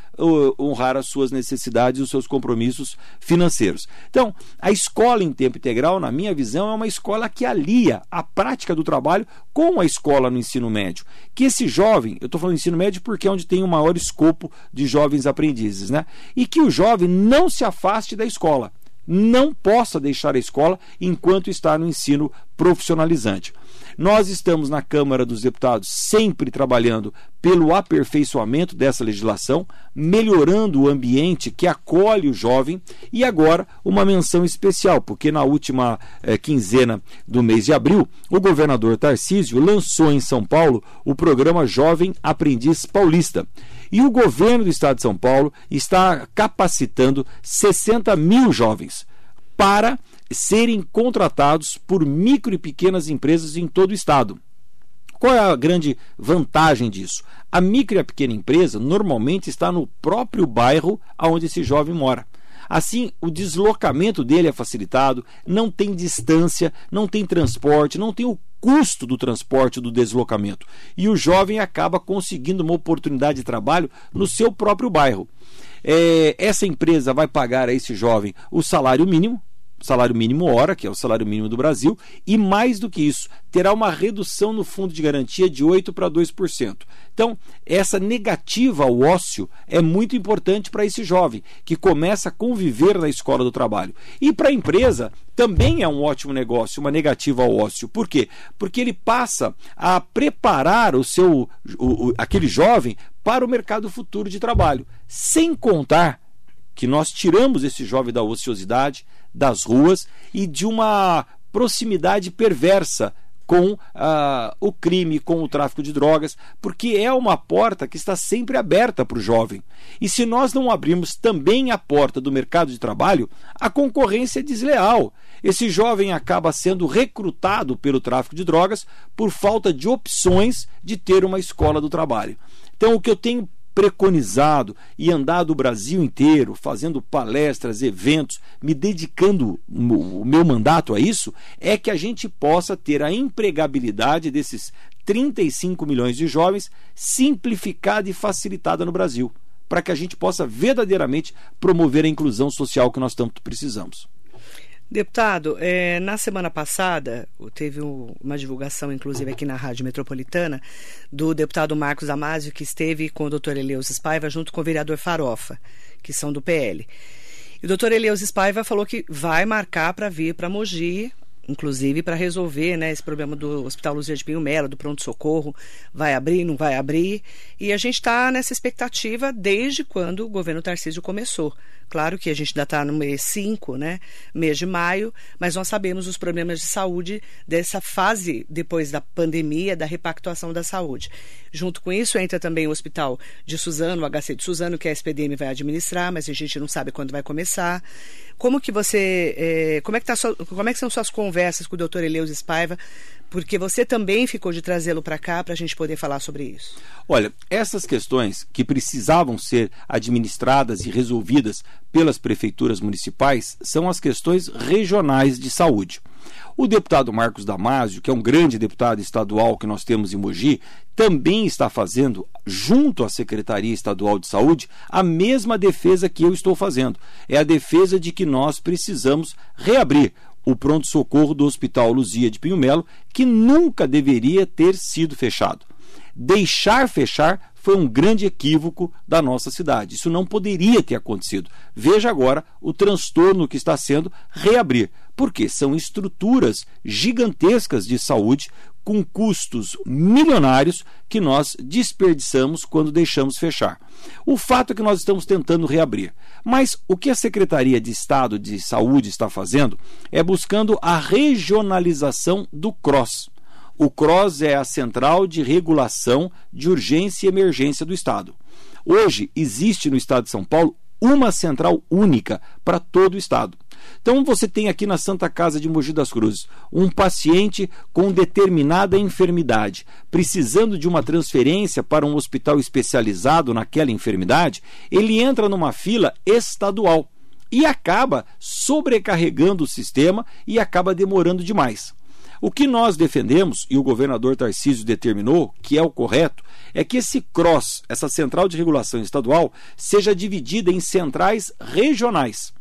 honrar as suas necessidades e os seus compromissos financeiros. Então, a escola em tempo integral, na minha visão, é uma escola que alia a prática do trabalho com a escola no ensino médio. Que esse jovem, eu estou falando ensino médio porque é onde tem o maior escopo de jovens aprendizes, né? E que o jovem não se afaste da escola não possa deixar a escola enquanto está no ensino profissionalizante. Nós estamos na Câmara dos Deputados sempre trabalhando pelo aperfeiçoamento dessa legislação, melhorando o ambiente que acolhe o jovem e agora uma menção especial, porque na última eh, quinzena do mês de abril, o governador Tarcísio lançou em São Paulo o programa Jovem Aprendiz Paulista. E o governo do estado de São Paulo está capacitando 60 mil jovens para serem contratados por micro e pequenas empresas em todo o estado. Qual é a grande vantagem disso? A micro e a pequena empresa normalmente está no próprio bairro onde esse jovem mora. Assim, o deslocamento dele é facilitado, não tem distância, não tem transporte, não tem o custo do transporte do deslocamento. E o jovem acaba conseguindo uma oportunidade de trabalho no seu próprio bairro. É, essa empresa vai pagar a esse jovem o salário mínimo, salário mínimo hora, que é o salário mínimo do Brasil, e mais do que isso, terá uma redução no fundo de garantia de 8 para 2%. Então, essa negativa ao ócio é muito importante para esse jovem que começa a conviver na escola do trabalho. E para a empresa também é um ótimo negócio, uma negativa ao ócio. Por quê? Porque ele passa a preparar o seu o, o, aquele jovem para o mercado futuro de trabalho, sem contar que nós tiramos esse jovem da ociosidade, das ruas e de uma proximidade perversa com ah, o crime, com o tráfico de drogas, porque é uma porta que está sempre aberta para o jovem. E se nós não abrirmos também a porta do mercado de trabalho, a concorrência é desleal. Esse jovem acaba sendo recrutado pelo tráfico de drogas por falta de opções de ter uma escola do trabalho. Então, o que eu tenho preconizado e andado o Brasil inteiro, fazendo palestras, eventos, me dedicando o meu mandato a isso, é que a gente possa ter a empregabilidade desses 35 milhões de jovens simplificada e facilitada no Brasil, para que a gente possa verdadeiramente promover a inclusão social que nós tanto precisamos. Deputado, é, na semana passada, teve uma divulgação, inclusive aqui na Rádio Metropolitana, do deputado Marcos Amásio, que esteve com o doutor Eleus Spaiva, junto com o vereador Farofa, que são do PL. E o doutor Eleus Spaiva falou que vai marcar para vir para Mogi inclusive para resolver né, esse problema do Hospital Luzia de Pinho Melo, do pronto-socorro, vai abrir, não vai abrir. E a gente está nessa expectativa desde quando o governo Tarcísio começou. Claro que a gente ainda está no mês 5, né, mês de maio, mas nós sabemos os problemas de saúde dessa fase depois da pandemia, da repactuação da saúde. Junto com isso entra também o Hospital de Suzano, o HC de Suzano, que a SPDM vai administrar, mas a gente não sabe quando vai começar. Como que você, é, como é que tá sua, como é que são suas conversas com o Dr. Eleus Spaiva? Porque você também ficou de trazê-lo para cá para a gente poder falar sobre isso. Olha, essas questões que precisavam ser administradas e resolvidas pelas prefeituras municipais são as questões regionais de saúde. O deputado Marcos Damasio, que é um grande deputado estadual que nós temos em Mogi, também está fazendo, junto à Secretaria Estadual de Saúde, a mesma defesa que eu estou fazendo. É a defesa de que nós precisamos reabrir o pronto-socorro do Hospital Luzia de Pinho Melo, que nunca deveria ter sido fechado. Deixar fechar foi um grande equívoco da nossa cidade. Isso não poderia ter acontecido. Veja agora o transtorno que está sendo reabrir, porque são estruturas gigantescas de saúde com custos milionários que nós desperdiçamos quando deixamos fechar. O fato é que nós estamos tentando reabrir. Mas o que a Secretaria de Estado de Saúde está fazendo é buscando a regionalização do CROSS. O CROSS é a Central de Regulação de Urgência e Emergência do Estado. Hoje existe no Estado de São Paulo uma central única para todo o Estado. Então você tem aqui na Santa Casa de Mogi das Cruzes um paciente com determinada enfermidade, precisando de uma transferência para um hospital especializado naquela enfermidade, ele entra numa fila estadual e acaba sobrecarregando o sistema e acaba demorando demais. O que nós defendemos, e o governador Tarcísio determinou, que é o correto, é que esse CROSS, essa Central de Regulação Estadual, seja dividida em centrais regionais.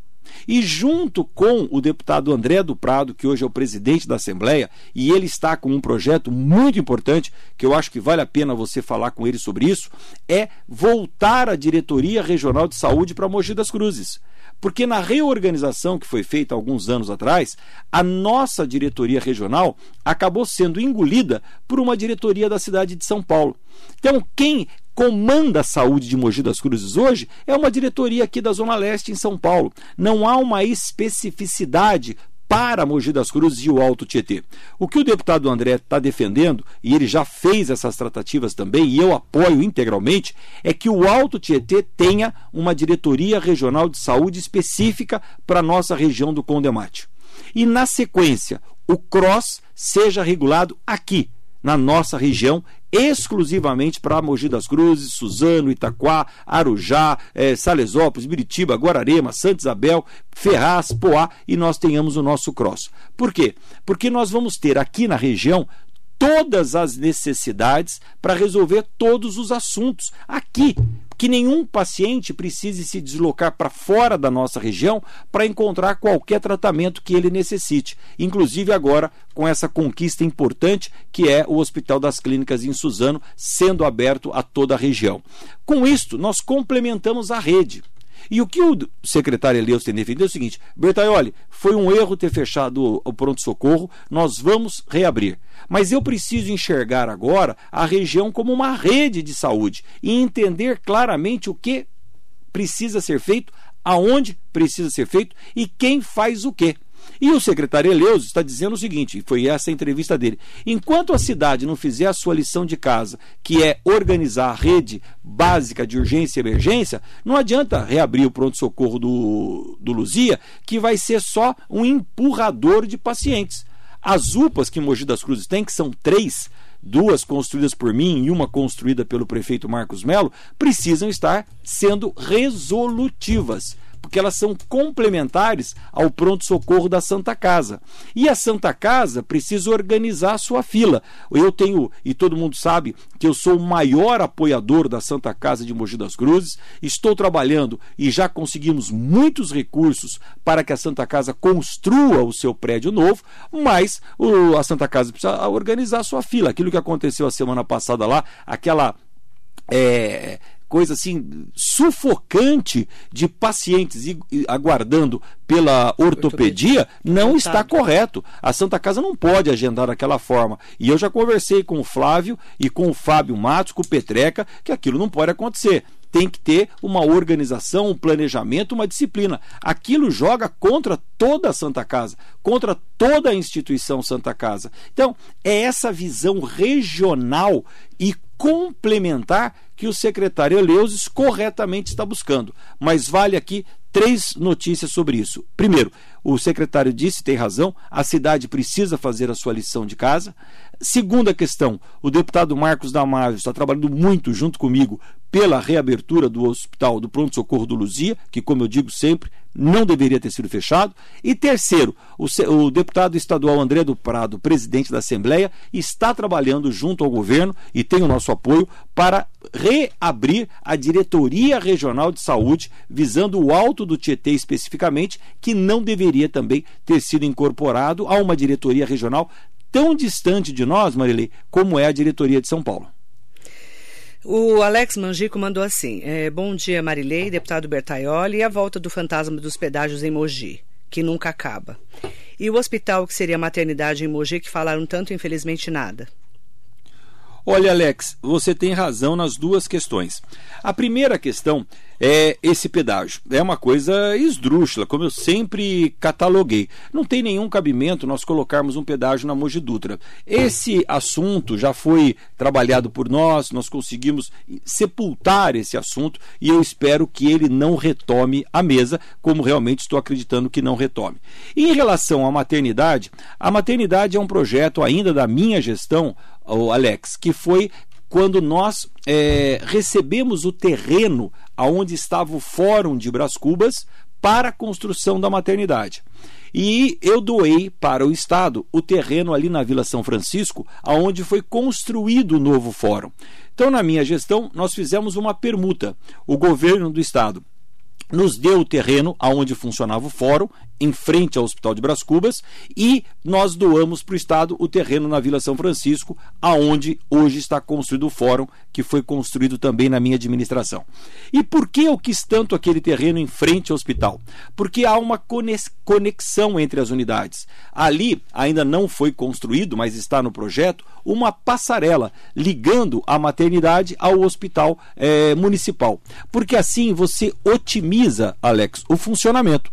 E junto com o deputado André do Prado, que hoje é o presidente da Assembleia, e ele está com um projeto muito importante, que eu acho que vale a pena você falar com ele sobre isso, é voltar a diretoria regional de saúde para Mogi das Cruzes. Porque na reorganização que foi feita alguns anos atrás, a nossa diretoria regional acabou sendo engolida por uma diretoria da cidade de São Paulo. Então, quem comanda a saúde de Mogi das Cruzes hoje é uma diretoria aqui da Zona Leste em São Paulo. Não há uma especificidade para Mogi das Cruzes e o Alto Tietê. O que o deputado André está defendendo, e ele já fez essas tratativas também, e eu apoio integralmente, é que o Alto Tietê tenha uma diretoria regional de saúde específica para a nossa região do Condemate. E, na sequência, o CROSS seja regulado aqui, na nossa região, exclusivamente para Mogi das Cruzes, Suzano, Itaquá, Arujá, é, Salesópolis, Biritiba, Guararema, Santa Isabel, Ferraz, Poá e nós tenhamos o nosso cross. Por quê? Porque nós vamos ter aqui na região todas as necessidades para resolver todos os assuntos aqui que nenhum paciente precise se deslocar para fora da nossa região para encontrar qualquer tratamento que ele necessite, inclusive agora com essa conquista importante que é o Hospital das Clínicas em Suzano sendo aberto a toda a região. Com isto, nós complementamos a rede. E o que o secretário Elias tem defendido é o seguinte: Bertaioli, foi um erro ter fechado o pronto-socorro, nós vamos reabrir. Mas eu preciso enxergar agora a região como uma rede de saúde e entender claramente o que precisa ser feito, aonde precisa ser feito e quem faz o quê. E o secretário Eleus está dizendo o seguinte, foi essa a entrevista dele: enquanto a cidade não fizer a sua lição de casa, que é organizar a rede básica de urgência e emergência, não adianta reabrir o pronto-socorro do, do Luzia, que vai ser só um empurrador de pacientes. As UPAs que Mogi das Cruzes tem, que são três, duas construídas por mim e uma construída pelo prefeito Marcos Melo, precisam estar sendo resolutivas porque elas são complementares ao pronto-socorro da Santa Casa. E a Santa Casa precisa organizar a sua fila. Eu tenho, e todo mundo sabe, que eu sou o maior apoiador da Santa Casa de Mogi das Cruzes. Estou trabalhando e já conseguimos muitos recursos para que a Santa Casa construa o seu prédio novo, mas a Santa Casa precisa organizar a sua fila. Aquilo que aconteceu a semana passada lá, aquela é, coisa assim sufocante de pacientes aguardando pela ortopedia, não está correto. A Santa Casa não pode agendar daquela forma. E eu já conversei com o Flávio e com o Fábio Matos, com o Petreca, que aquilo não pode acontecer tem que ter uma organização, um planejamento, uma disciplina. Aquilo joga contra toda a Santa Casa, contra toda a instituição Santa Casa. Então, é essa visão regional e complementar que o secretário Eleusis corretamente está buscando. Mas vale aqui três notícias sobre isso. Primeiro, o secretário disse, tem razão, a cidade precisa fazer a sua lição de casa. Segunda questão, o deputado Marcos Damasio está trabalhando muito junto comigo pela reabertura do hospital do pronto-socorro do Luzia, que, como eu digo sempre, não deveria ter sido fechado. E terceiro, o, o, deputado estadual André do Prado, presidente da Assembleia, está trabalhando junto ao governo e tem o nosso apoio para reabrir a Diretoria Regional de Saúde, visando o alto do Tietê especificamente, que não deveria também ter sido incorporado a uma diretoria regional tão distante de nós, Marilei, como é a diretoria de São Paulo. O Alex Mangico mandou assim: é, Bom dia, Marilei, deputado Bertaioli, e a volta do fantasma dos pedágios em Mogi, que nunca acaba. E o hospital, que seria a maternidade em Mogi, que falaram tanto, infelizmente, nada. Olha, Alex, você tem razão nas duas questões. A primeira questão é esse pedágio. É uma coisa esdrúxula, como eu sempre cataloguei. Não tem nenhum cabimento nós colocarmos um pedágio na Mogi Dutra. Esse assunto já foi trabalhado por nós, nós conseguimos sepultar esse assunto e eu espero que ele não retome a mesa, como realmente estou acreditando que não retome. E em relação à maternidade, a maternidade é um projeto ainda da minha gestão, o Alex, que foi quando nós é, recebemos o terreno aonde estava o Fórum de Bras Cubas para a construção da maternidade. E eu doei para o Estado o terreno ali na Vila São Francisco, aonde foi construído o novo fórum. Então, na minha gestão, nós fizemos uma permuta. O governo do Estado nos deu o terreno aonde funcionava o fórum, em frente ao Hospital de Bras Cubas, e nós doamos para o Estado o terreno na Vila São Francisco, aonde hoje está construído o fórum, que foi construído também na minha administração. E por que eu quis tanto aquele terreno em frente ao hospital? Porque há uma conexão entre as unidades. Ali ainda não foi construído, mas está no projeto, uma passarela ligando a maternidade ao hospital é, municipal. Porque assim você otimiza, Alex, o funcionamento.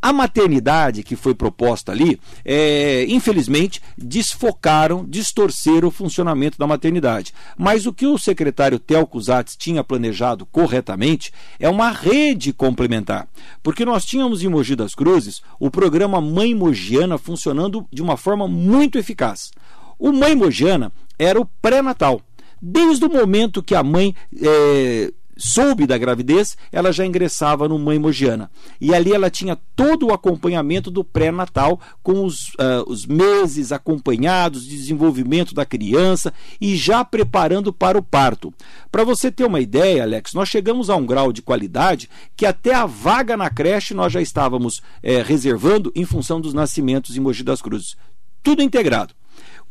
A maternidade que foi proposta ali, é, infelizmente, desfocaram, distorceram o funcionamento da maternidade. Mas o que o secretário Telco Zatz tinha planejado corretamente é uma rede complementar. Porque nós tínhamos em Mogi das Cruzes o programa Mãe Mogiana funcionando de uma forma muito eficaz. O Mãe Mogiana era o pré-natal. Desde o momento que a mãe é, soube da gravidez, ela já ingressava no Mãe Mogiana. E ali ela tinha todo o acompanhamento do pré-natal, com os, uh, os meses acompanhados, desenvolvimento da criança e já preparando para o parto. Para você ter uma ideia, Alex, nós chegamos a um grau de qualidade que até a vaga na creche nós já estávamos é, reservando em função dos nascimentos em Mogi das Cruzes. Tudo integrado.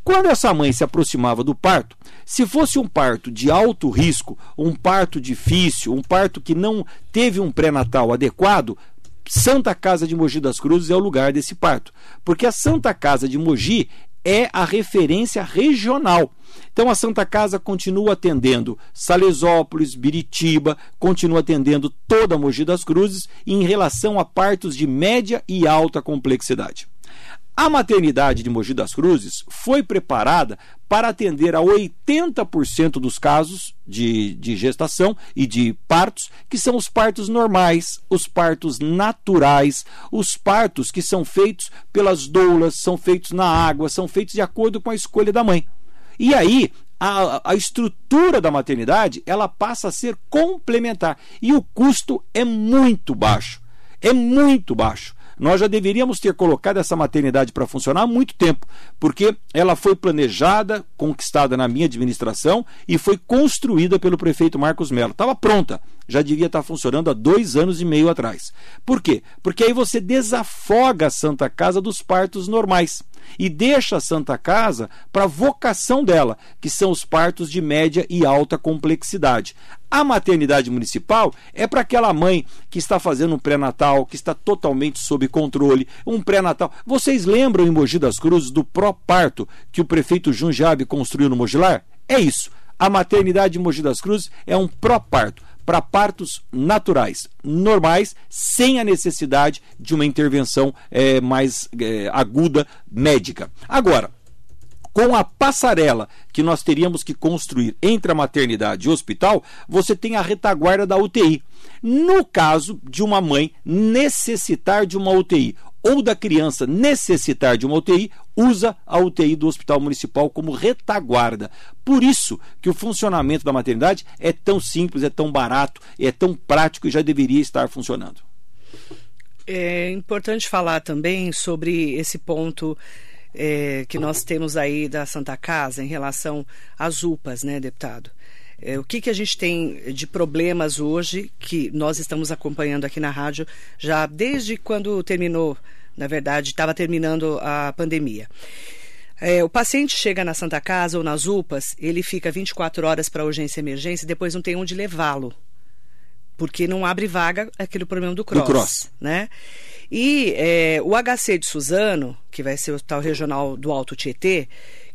Quando essa mãe se aproximava do parto, se fosse um parto de alto risco, um parto difícil, um parto que não teve um pré-natal adequado, Santa Casa de Mogi das Cruzes é o lugar desse parto. Porque a Santa Casa de Mogi é a referência regional. Então a Santa Casa continua atendendo Salesópolis, Biritiba, continua atendendo toda Mogi das Cruzes em relação a partos de média e alta complexidade. A maternidade de Mogi das Cruzes foi preparada para atender a 80% dos casos de, de gestação e de partos, que são os partos normais, os partos naturais, os partos que são feitos pelas doulas, são feitos na água, são feitos de acordo com a escolha da mãe. E aí, a, a, estrutura da maternidade ela passa a ser complementar e o custo é muito baixo. É muito baixo. Nós já deveríamos ter colocado essa maternidade para funcionar há muito tempo, porque ela foi planejada, conquistada na minha administração e foi construída pelo prefeito Marcos Mello. Estava pronta, já devia estar funcionando há dois anos e meio atrás. Por quê? Porque aí você desafoga a Santa Casa dos partos normais e deixa a Santa Casa para a vocação dela, que são os partos de média e alta complexidade. A maternidade municipal é para aquela mãe que está fazendo um pré-natal, que está totalmente sob controle, um pré-natal. Vocês lembram em Mogi das Cruzes do pró-parto que o prefeito Jundiabe construiu no Mogilar? É isso. A maternidade de Mogi das Cruzes é um pró-parto para partos naturais, normais, sem a necessidade de uma intervenção é, mais é, aguda médica. Agora, com a passarela que nós teríamos que construir entre a maternidade e o hospital, você tem a retaguarda da UTI. No caso de uma mãe necessitar de uma UTI ou da criança necessitar de uma UTI, usa a UTI do Hospital Municipal como retaguarda. Por isso que o funcionamento da maternidade é tão simples, é tão barato, é tão prático e já deveria estar funcionando. É importante falar também sobre esse ponto é, que nós temos aí da Santa Casa em relação às UPAs, né, deputado? É, o que, que a gente tem de problemas hoje que nós estamos acompanhando aqui na rádio já desde quando terminou, na verdade, estava terminando a pandemia. É, o paciente chega na Santa Casa ou nas UPAs, ele fica 24 horas para urgência e emergência e depois não tem onde levá-lo. Porque não abre vaga aquele problema do cross. Do cross. Né? E é, o HC de Suzano, que vai ser o Hospital Regional do Alto Tietê,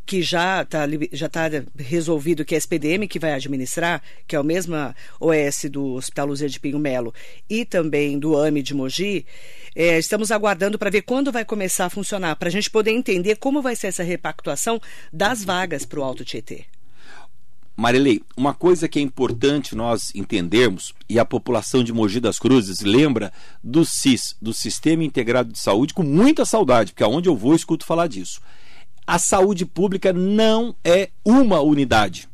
que já está já tá resolvido que é a SPDM que vai administrar, que é o mesmo OS do Hospital Luzia de Pinho Melo e também do AME de Mogi, é, estamos aguardando para ver quando vai começar a funcionar, para a gente poder entender como vai ser essa repactuação das vagas para o Alto Tietê. Marilei, uma coisa que é importante nós entendermos, e a população de Mogi das Cruzes lembra do SIS, do Sistema Integrado de Saúde, com muita saudade, porque aonde eu vou eu escuto falar disso a saúde pública não é uma unidade.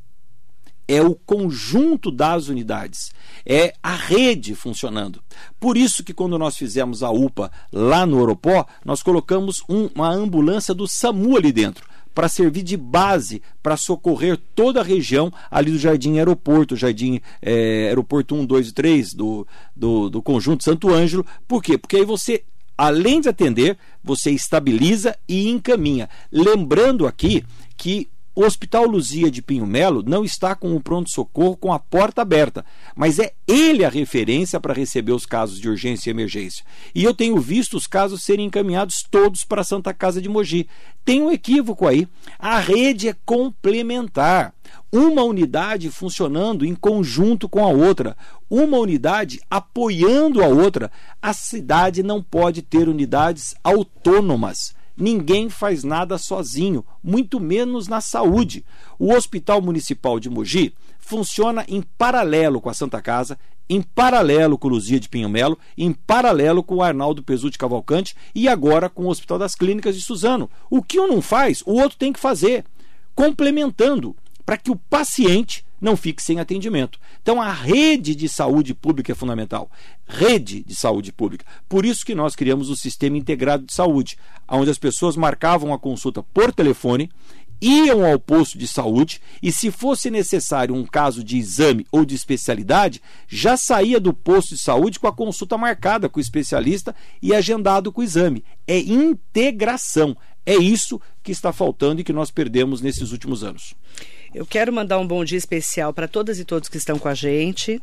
É o conjunto das unidades, é a rede funcionando. Por isso que quando nós fizemos a UPA lá no Oropó, nós colocamos um, uma ambulância do SAMU ali dentro para servir de base para socorrer toda a região ali do Jardim Aeroporto, Jardim é, Aeroporto 1, 2 e 3 do, do, do Conjunto Santo Ângelo. Por quê? Porque aí você além de atender, você estabiliza e encaminha. Lembrando aqui que o Hospital Luzia de Pinho Melo não está com o pronto-socorro com a porta aberta, mas é ele a referência para receber os casos de urgência e emergência. E eu tenho visto os casos serem encaminhados todos para a Santa Casa de Mogi. Tem um equívoco aí. A rede é complementar uma unidade funcionando em conjunto com a outra, uma unidade apoiando a outra. A cidade não pode ter unidades autônomas. Ninguém faz nada sozinho, muito menos na saúde. O Hospital Municipal de Mogi funciona em paralelo com a Santa Casa, em paralelo com o Luzia de Pinho Melo, em paralelo com o Arnaldo Pesutti Cavalcante e agora com o Hospital das Clínicas de Suzano. O que um não faz, o outro tem que fazer, complementando para que o paciente não fique sem atendimento. Então a rede de saúde pública é fundamental. Rede de saúde pública. Por isso que nós criamos o sistema integrado de saúde, onde as pessoas marcavam a consulta por telefone, iam ao posto de saúde e, se fosse necessário um caso de exame ou de especialidade, já saía do posto de saúde com a consulta marcada com o especialista e agendado com o exame. É integração. É isso que está faltando e que nós perdemos nesses últimos anos. Eu quero mandar um bom dia especial para todas e todos que estão com a gente.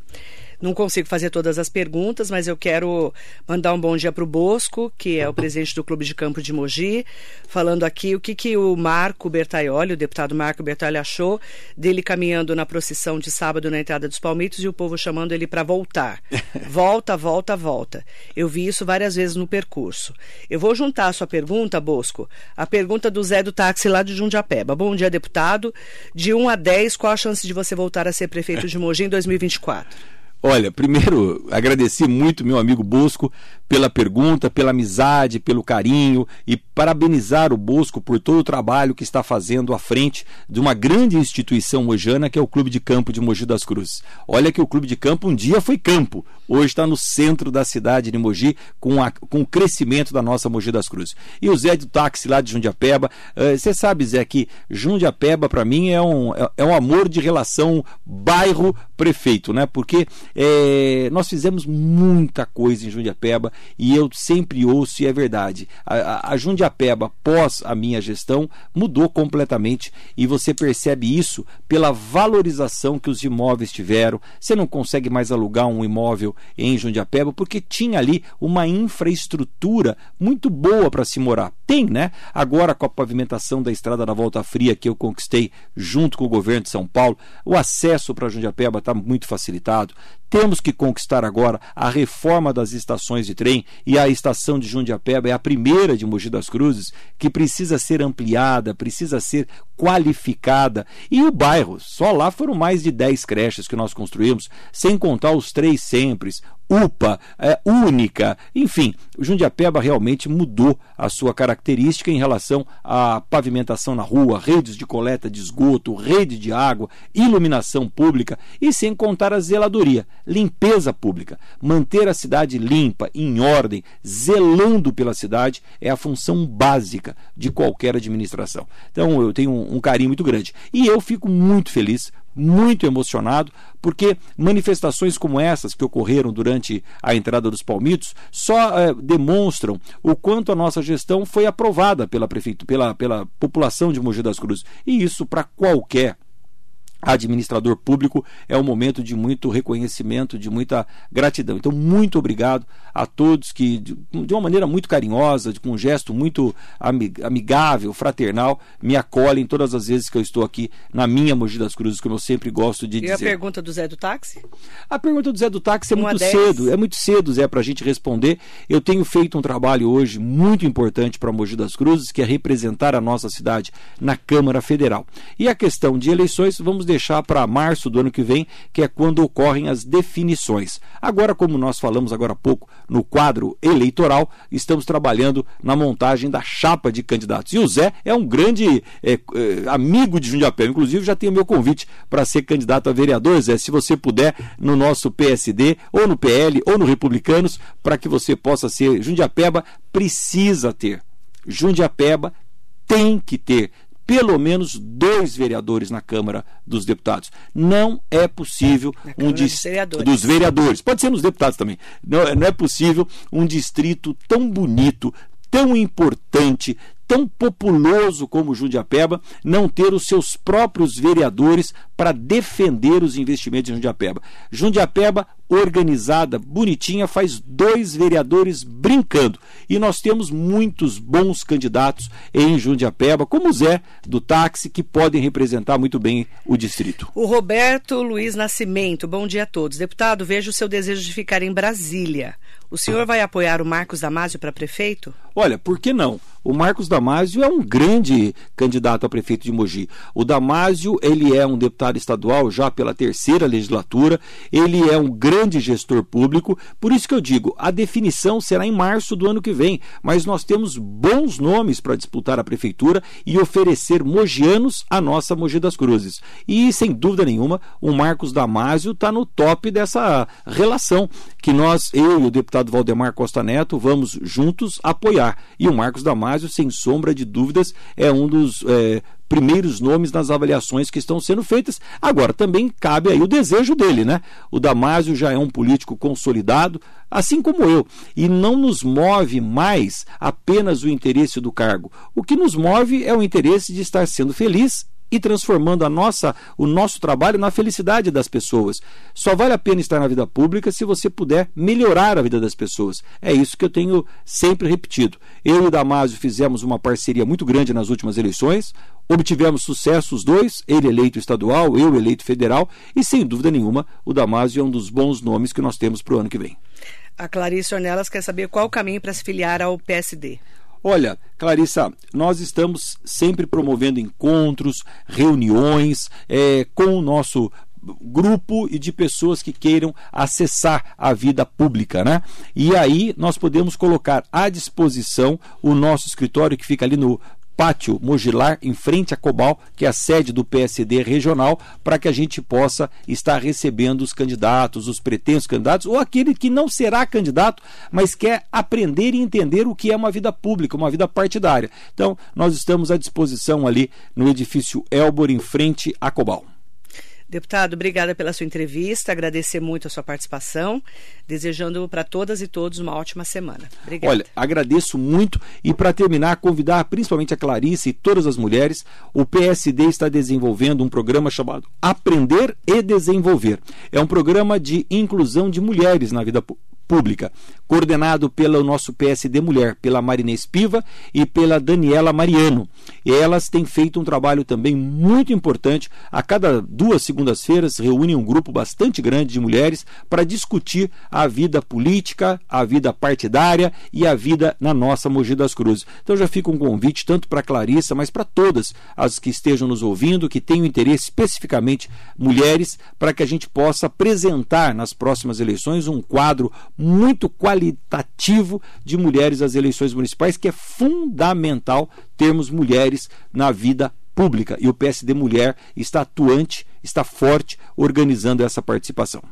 Não consigo fazer todas as perguntas, mas eu quero mandar um bom dia para o Bosco, que é o presidente do Clube de Campo de Mogi, falando aqui o que, que o Marco Bertaioli, o deputado Marco Bertaioli, achou dele caminhando na procissão de sábado na entrada dos Palmitos e o povo chamando ele para voltar. Volta, volta, volta. Eu vi isso várias vezes no percurso. Eu vou juntar a sua pergunta, Bosco, a pergunta do Zé do Táxi lá de Jundiapeba. Bom dia, deputado. De 1 a 10, qual a chance de você voltar a ser prefeito de Mogi em 2024? Olha, primeiro agradeci muito meu amigo Bosco pela pergunta, pela amizade, pelo carinho e parabenizar o Bosco por todo o trabalho que está fazendo à frente de uma grande instituição mojana que é o Clube de Campo de Mogi das Cruzes. Olha que o Clube de Campo um dia foi campo, hoje está no centro da cidade de Mogi com, a, com o crescimento da nossa Mogi das Cruzes. E o Zé do táxi lá de Jundiapeba, uh, você sabe, Zé, que Jundiapeba para mim é um, é, é um amor de relação bairro-prefeito, né? Porque é, nós fizemos muita coisa em Jundiapeba e eu sempre ouço, e é verdade, a, a Jundiapeba, pós a minha gestão, mudou completamente e você percebe isso pela valorização que os imóveis tiveram. Você não consegue mais alugar um imóvel em Jundiapeba porque tinha ali uma infraestrutura muito boa para se morar. Tem, né? Agora com a pavimentação da estrada da Volta Fria que eu conquistei junto com o governo de São Paulo, o acesso para Jundiapeba está muito facilitado. Temos que conquistar agora a reforma das estações de trem e a estação de Jundiapeba é a primeira de Mogi das Cruzes que precisa ser ampliada, precisa ser qualificada. E o bairro, só lá foram mais de 10 creches que nós construímos, sem contar os três sempre, UPA, é, única, enfim, o Jundiapeba realmente mudou a sua característica em relação à pavimentação na rua, redes de coleta de esgoto, rede de água, iluminação pública e sem contar a zeladoria, limpeza pública. Manter a cidade limpa, em ordem, zelando pela cidade é a função básica de qualquer administração. Então eu tenho um, um carinho muito grande e eu fico muito feliz muito emocionado, porque manifestações como essas que ocorreram durante a entrada dos palmitos só é, demonstram o quanto a nossa gestão foi aprovada pela prefeitura, pela, pela população de Mogi das Cruzes. E isso para qualquer administrador público é um momento de muito reconhecimento, de muita gratidão. Então, muito obrigado a todos que, de, uma maneira muito carinhosa, com um gesto muito amigável, fraternal, me acolhem todas as vezes que eu estou aqui na minha Mogi das Cruzes, como eu sempre gosto de e dizer. E a pergunta do Zé do Táxi? A pergunta do Zé do Táxi é muito cedo, é muito cedo, Zé, para a gente responder. Eu tenho feito um trabalho hoje muito importante para Mogi das Cruzes, que é representar a nossa cidade na Câmara Federal. E a questão de eleições, vamos deixar para março do ano que vem, que é quando ocorrem as definições. Agora, como nós falamos agora há pouco no quadro eleitoral, estamos trabalhando na montagem da chapa de candidatos. E o Zé é um grande é, é, amigo de Jundiapé. Inclusive, já tenho meu convite para ser candidato a vereador, Zé, se você puder, no nosso PSD, ou no PL, ou no Republicanos, para que você possa ser. Jundiapeba precisa ter. Jundiapeba tem que ter pelo menos dois vereadores na Câmara dos Deputados. Não é possível um distrito dos vereadores. Pode ser nos deputados também. Não, não é possível um distrito tão bonito, tão importante, tão populoso como Jundiapeba não ter os seus próprios vereadores para defender os investimentos em Jundiapeba. Jundiapeba, organizada, bonitinha, faz dois vereadores brincando. E nós temos muitos bons candidatos em Jundiapeba, como o Zé do táxi, que podem representar muito bem o distrito. O Roberto Luiz Nascimento, bom dia a todos. Deputado, vejo o seu desejo de ficar em Brasília. O senhor vai apoiar o Marcos Damasio para prefeito? Olha, por que não? O Marcos Damasio é um grande candidato a prefeito de Mogi. O Damasio, ele é um deputado estadual já pela terceira legislatura, ele é um grande gestor público, por isso que eu digo, a definição será em março do ano que vem, mas nós temos bons nomes para disputar a prefeitura e oferecer mogianos a nossa Mogi das Cruzes. E, sem dúvida nenhuma, o Marcos Damasio está no top dessa relação que nós, eu e o deputado Valdemar Costa Neto, vamos juntos apoiar. E o Marcos Damasio, sem sombra de dúvidas, é um dos é, primeiros nomes nas avaliações que estão sendo feitas. Agora, também cabe aí o desejo dele, né? O Damásio já é um político consolidado, assim como eu, e não nos move mais apenas o interesse do cargo. O que nos move é o interesse de estar sendo feliz e transformando a nossa, o nosso trabalho na felicidade das pessoas. Só vale a pena estar na vida pública se você puder melhorar a vida das pessoas. É isso que eu tenho sempre repetido. Eu e o Damásio fizemos uma parceria muito grande nas últimas eleições, obtivemos sucesso os dois, ele eleito estadual, eu eleito federal, e sem dúvida nenhuma o Damásio é um dos bons nomes que nós temos para o ano que vem. A Clarice Ornelas quer saber qual o caminho para se filiar ao PSD. Olha, Clarissa, nós estamos sempre promovendo encontros, reuniões é, com o nosso grupo e de pessoas que queiram acessar a vida pública, né? E aí nós podemos colocar à disposição o nosso escritório que fica ali no Pátio Mogilar, em frente a Cobal, que é a sede do PSD regional, para que a gente possa estar recebendo os candidatos, os pretensos candidatos, ou aquele que não será candidato, mas quer aprender e entender o que é uma vida pública, uma vida partidária. Então, nós estamos à disposição ali no edifício Elbor, em frente a Cobal. Deputado, obrigada pela sua entrevista, agradecer muito a sua participação, desejando para todas e todos uma ótima semana. Obrigada. Olha, agradeço muito e para terminar, convidar principalmente a Clarice e todas as mulheres, o PSD está desenvolvendo um programa chamado Aprender e Desenvolver. É um programa de inclusão de mulheres na vida pública, coordenado pelo nosso PSD Mulher, pela Marinês Piva e pela Daniela Mariano. E elas têm feito um trabalho também muito importante. A cada duas segundas-feiras reúnem um grupo bastante grande de mulheres para discutir a vida política, a vida partidária e a vida na nossa Mogi das Cruzes. Então já fica um convite tanto para Clarissa, mas para todas as que estejam nos ouvindo, que tenham interesse especificamente mulheres, para que a gente possa apresentar nas próximas eleições um quadro muito qualitativo de mulheres às eleições municipais, que é fundamental termos mulheres na vida pública. E o PSD Mulher está atuante, está forte, organizando essa participação.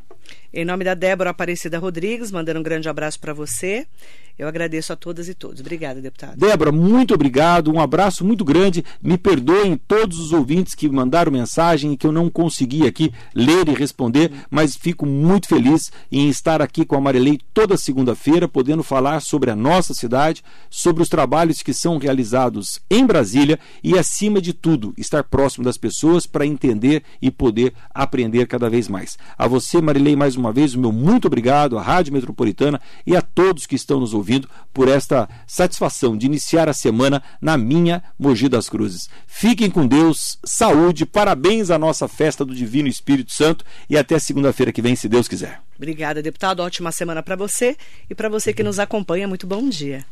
Em nome da Débora Aparecida Rodrigues, mandando um grande abraço para você. Eu agradeço a todas e todos. Obrigada, deputado. Débora, muito obrigado. Um abraço muito grande. Me perdoem todos os ouvintes que mandaram mensagem e que eu não consegui aqui ler e responder, mas fico muito feliz em estar aqui com a Marilei toda segunda-feira, podendo falar sobre a nossa cidade, sobre os trabalhos que são realizados em Brasília e, acima de tudo, estar próximo das pessoas para entender e poder aprender cada vez mais. A você, Marilei, mais uma vez, o meu muito obrigado, à Rádio Metropolitana e a todos que estão nos ouvindo por esta satisfação de iniciar a semana na minha Mogi das Cruzes. Fiquem com Deus, saúde, parabéns à nossa festa do Divino Espírito Santo e até segunda-feira que vem, se Deus quiser. Obrigada, deputado. Ótima semana para você e para você que nos acompanha. Muito bom dia.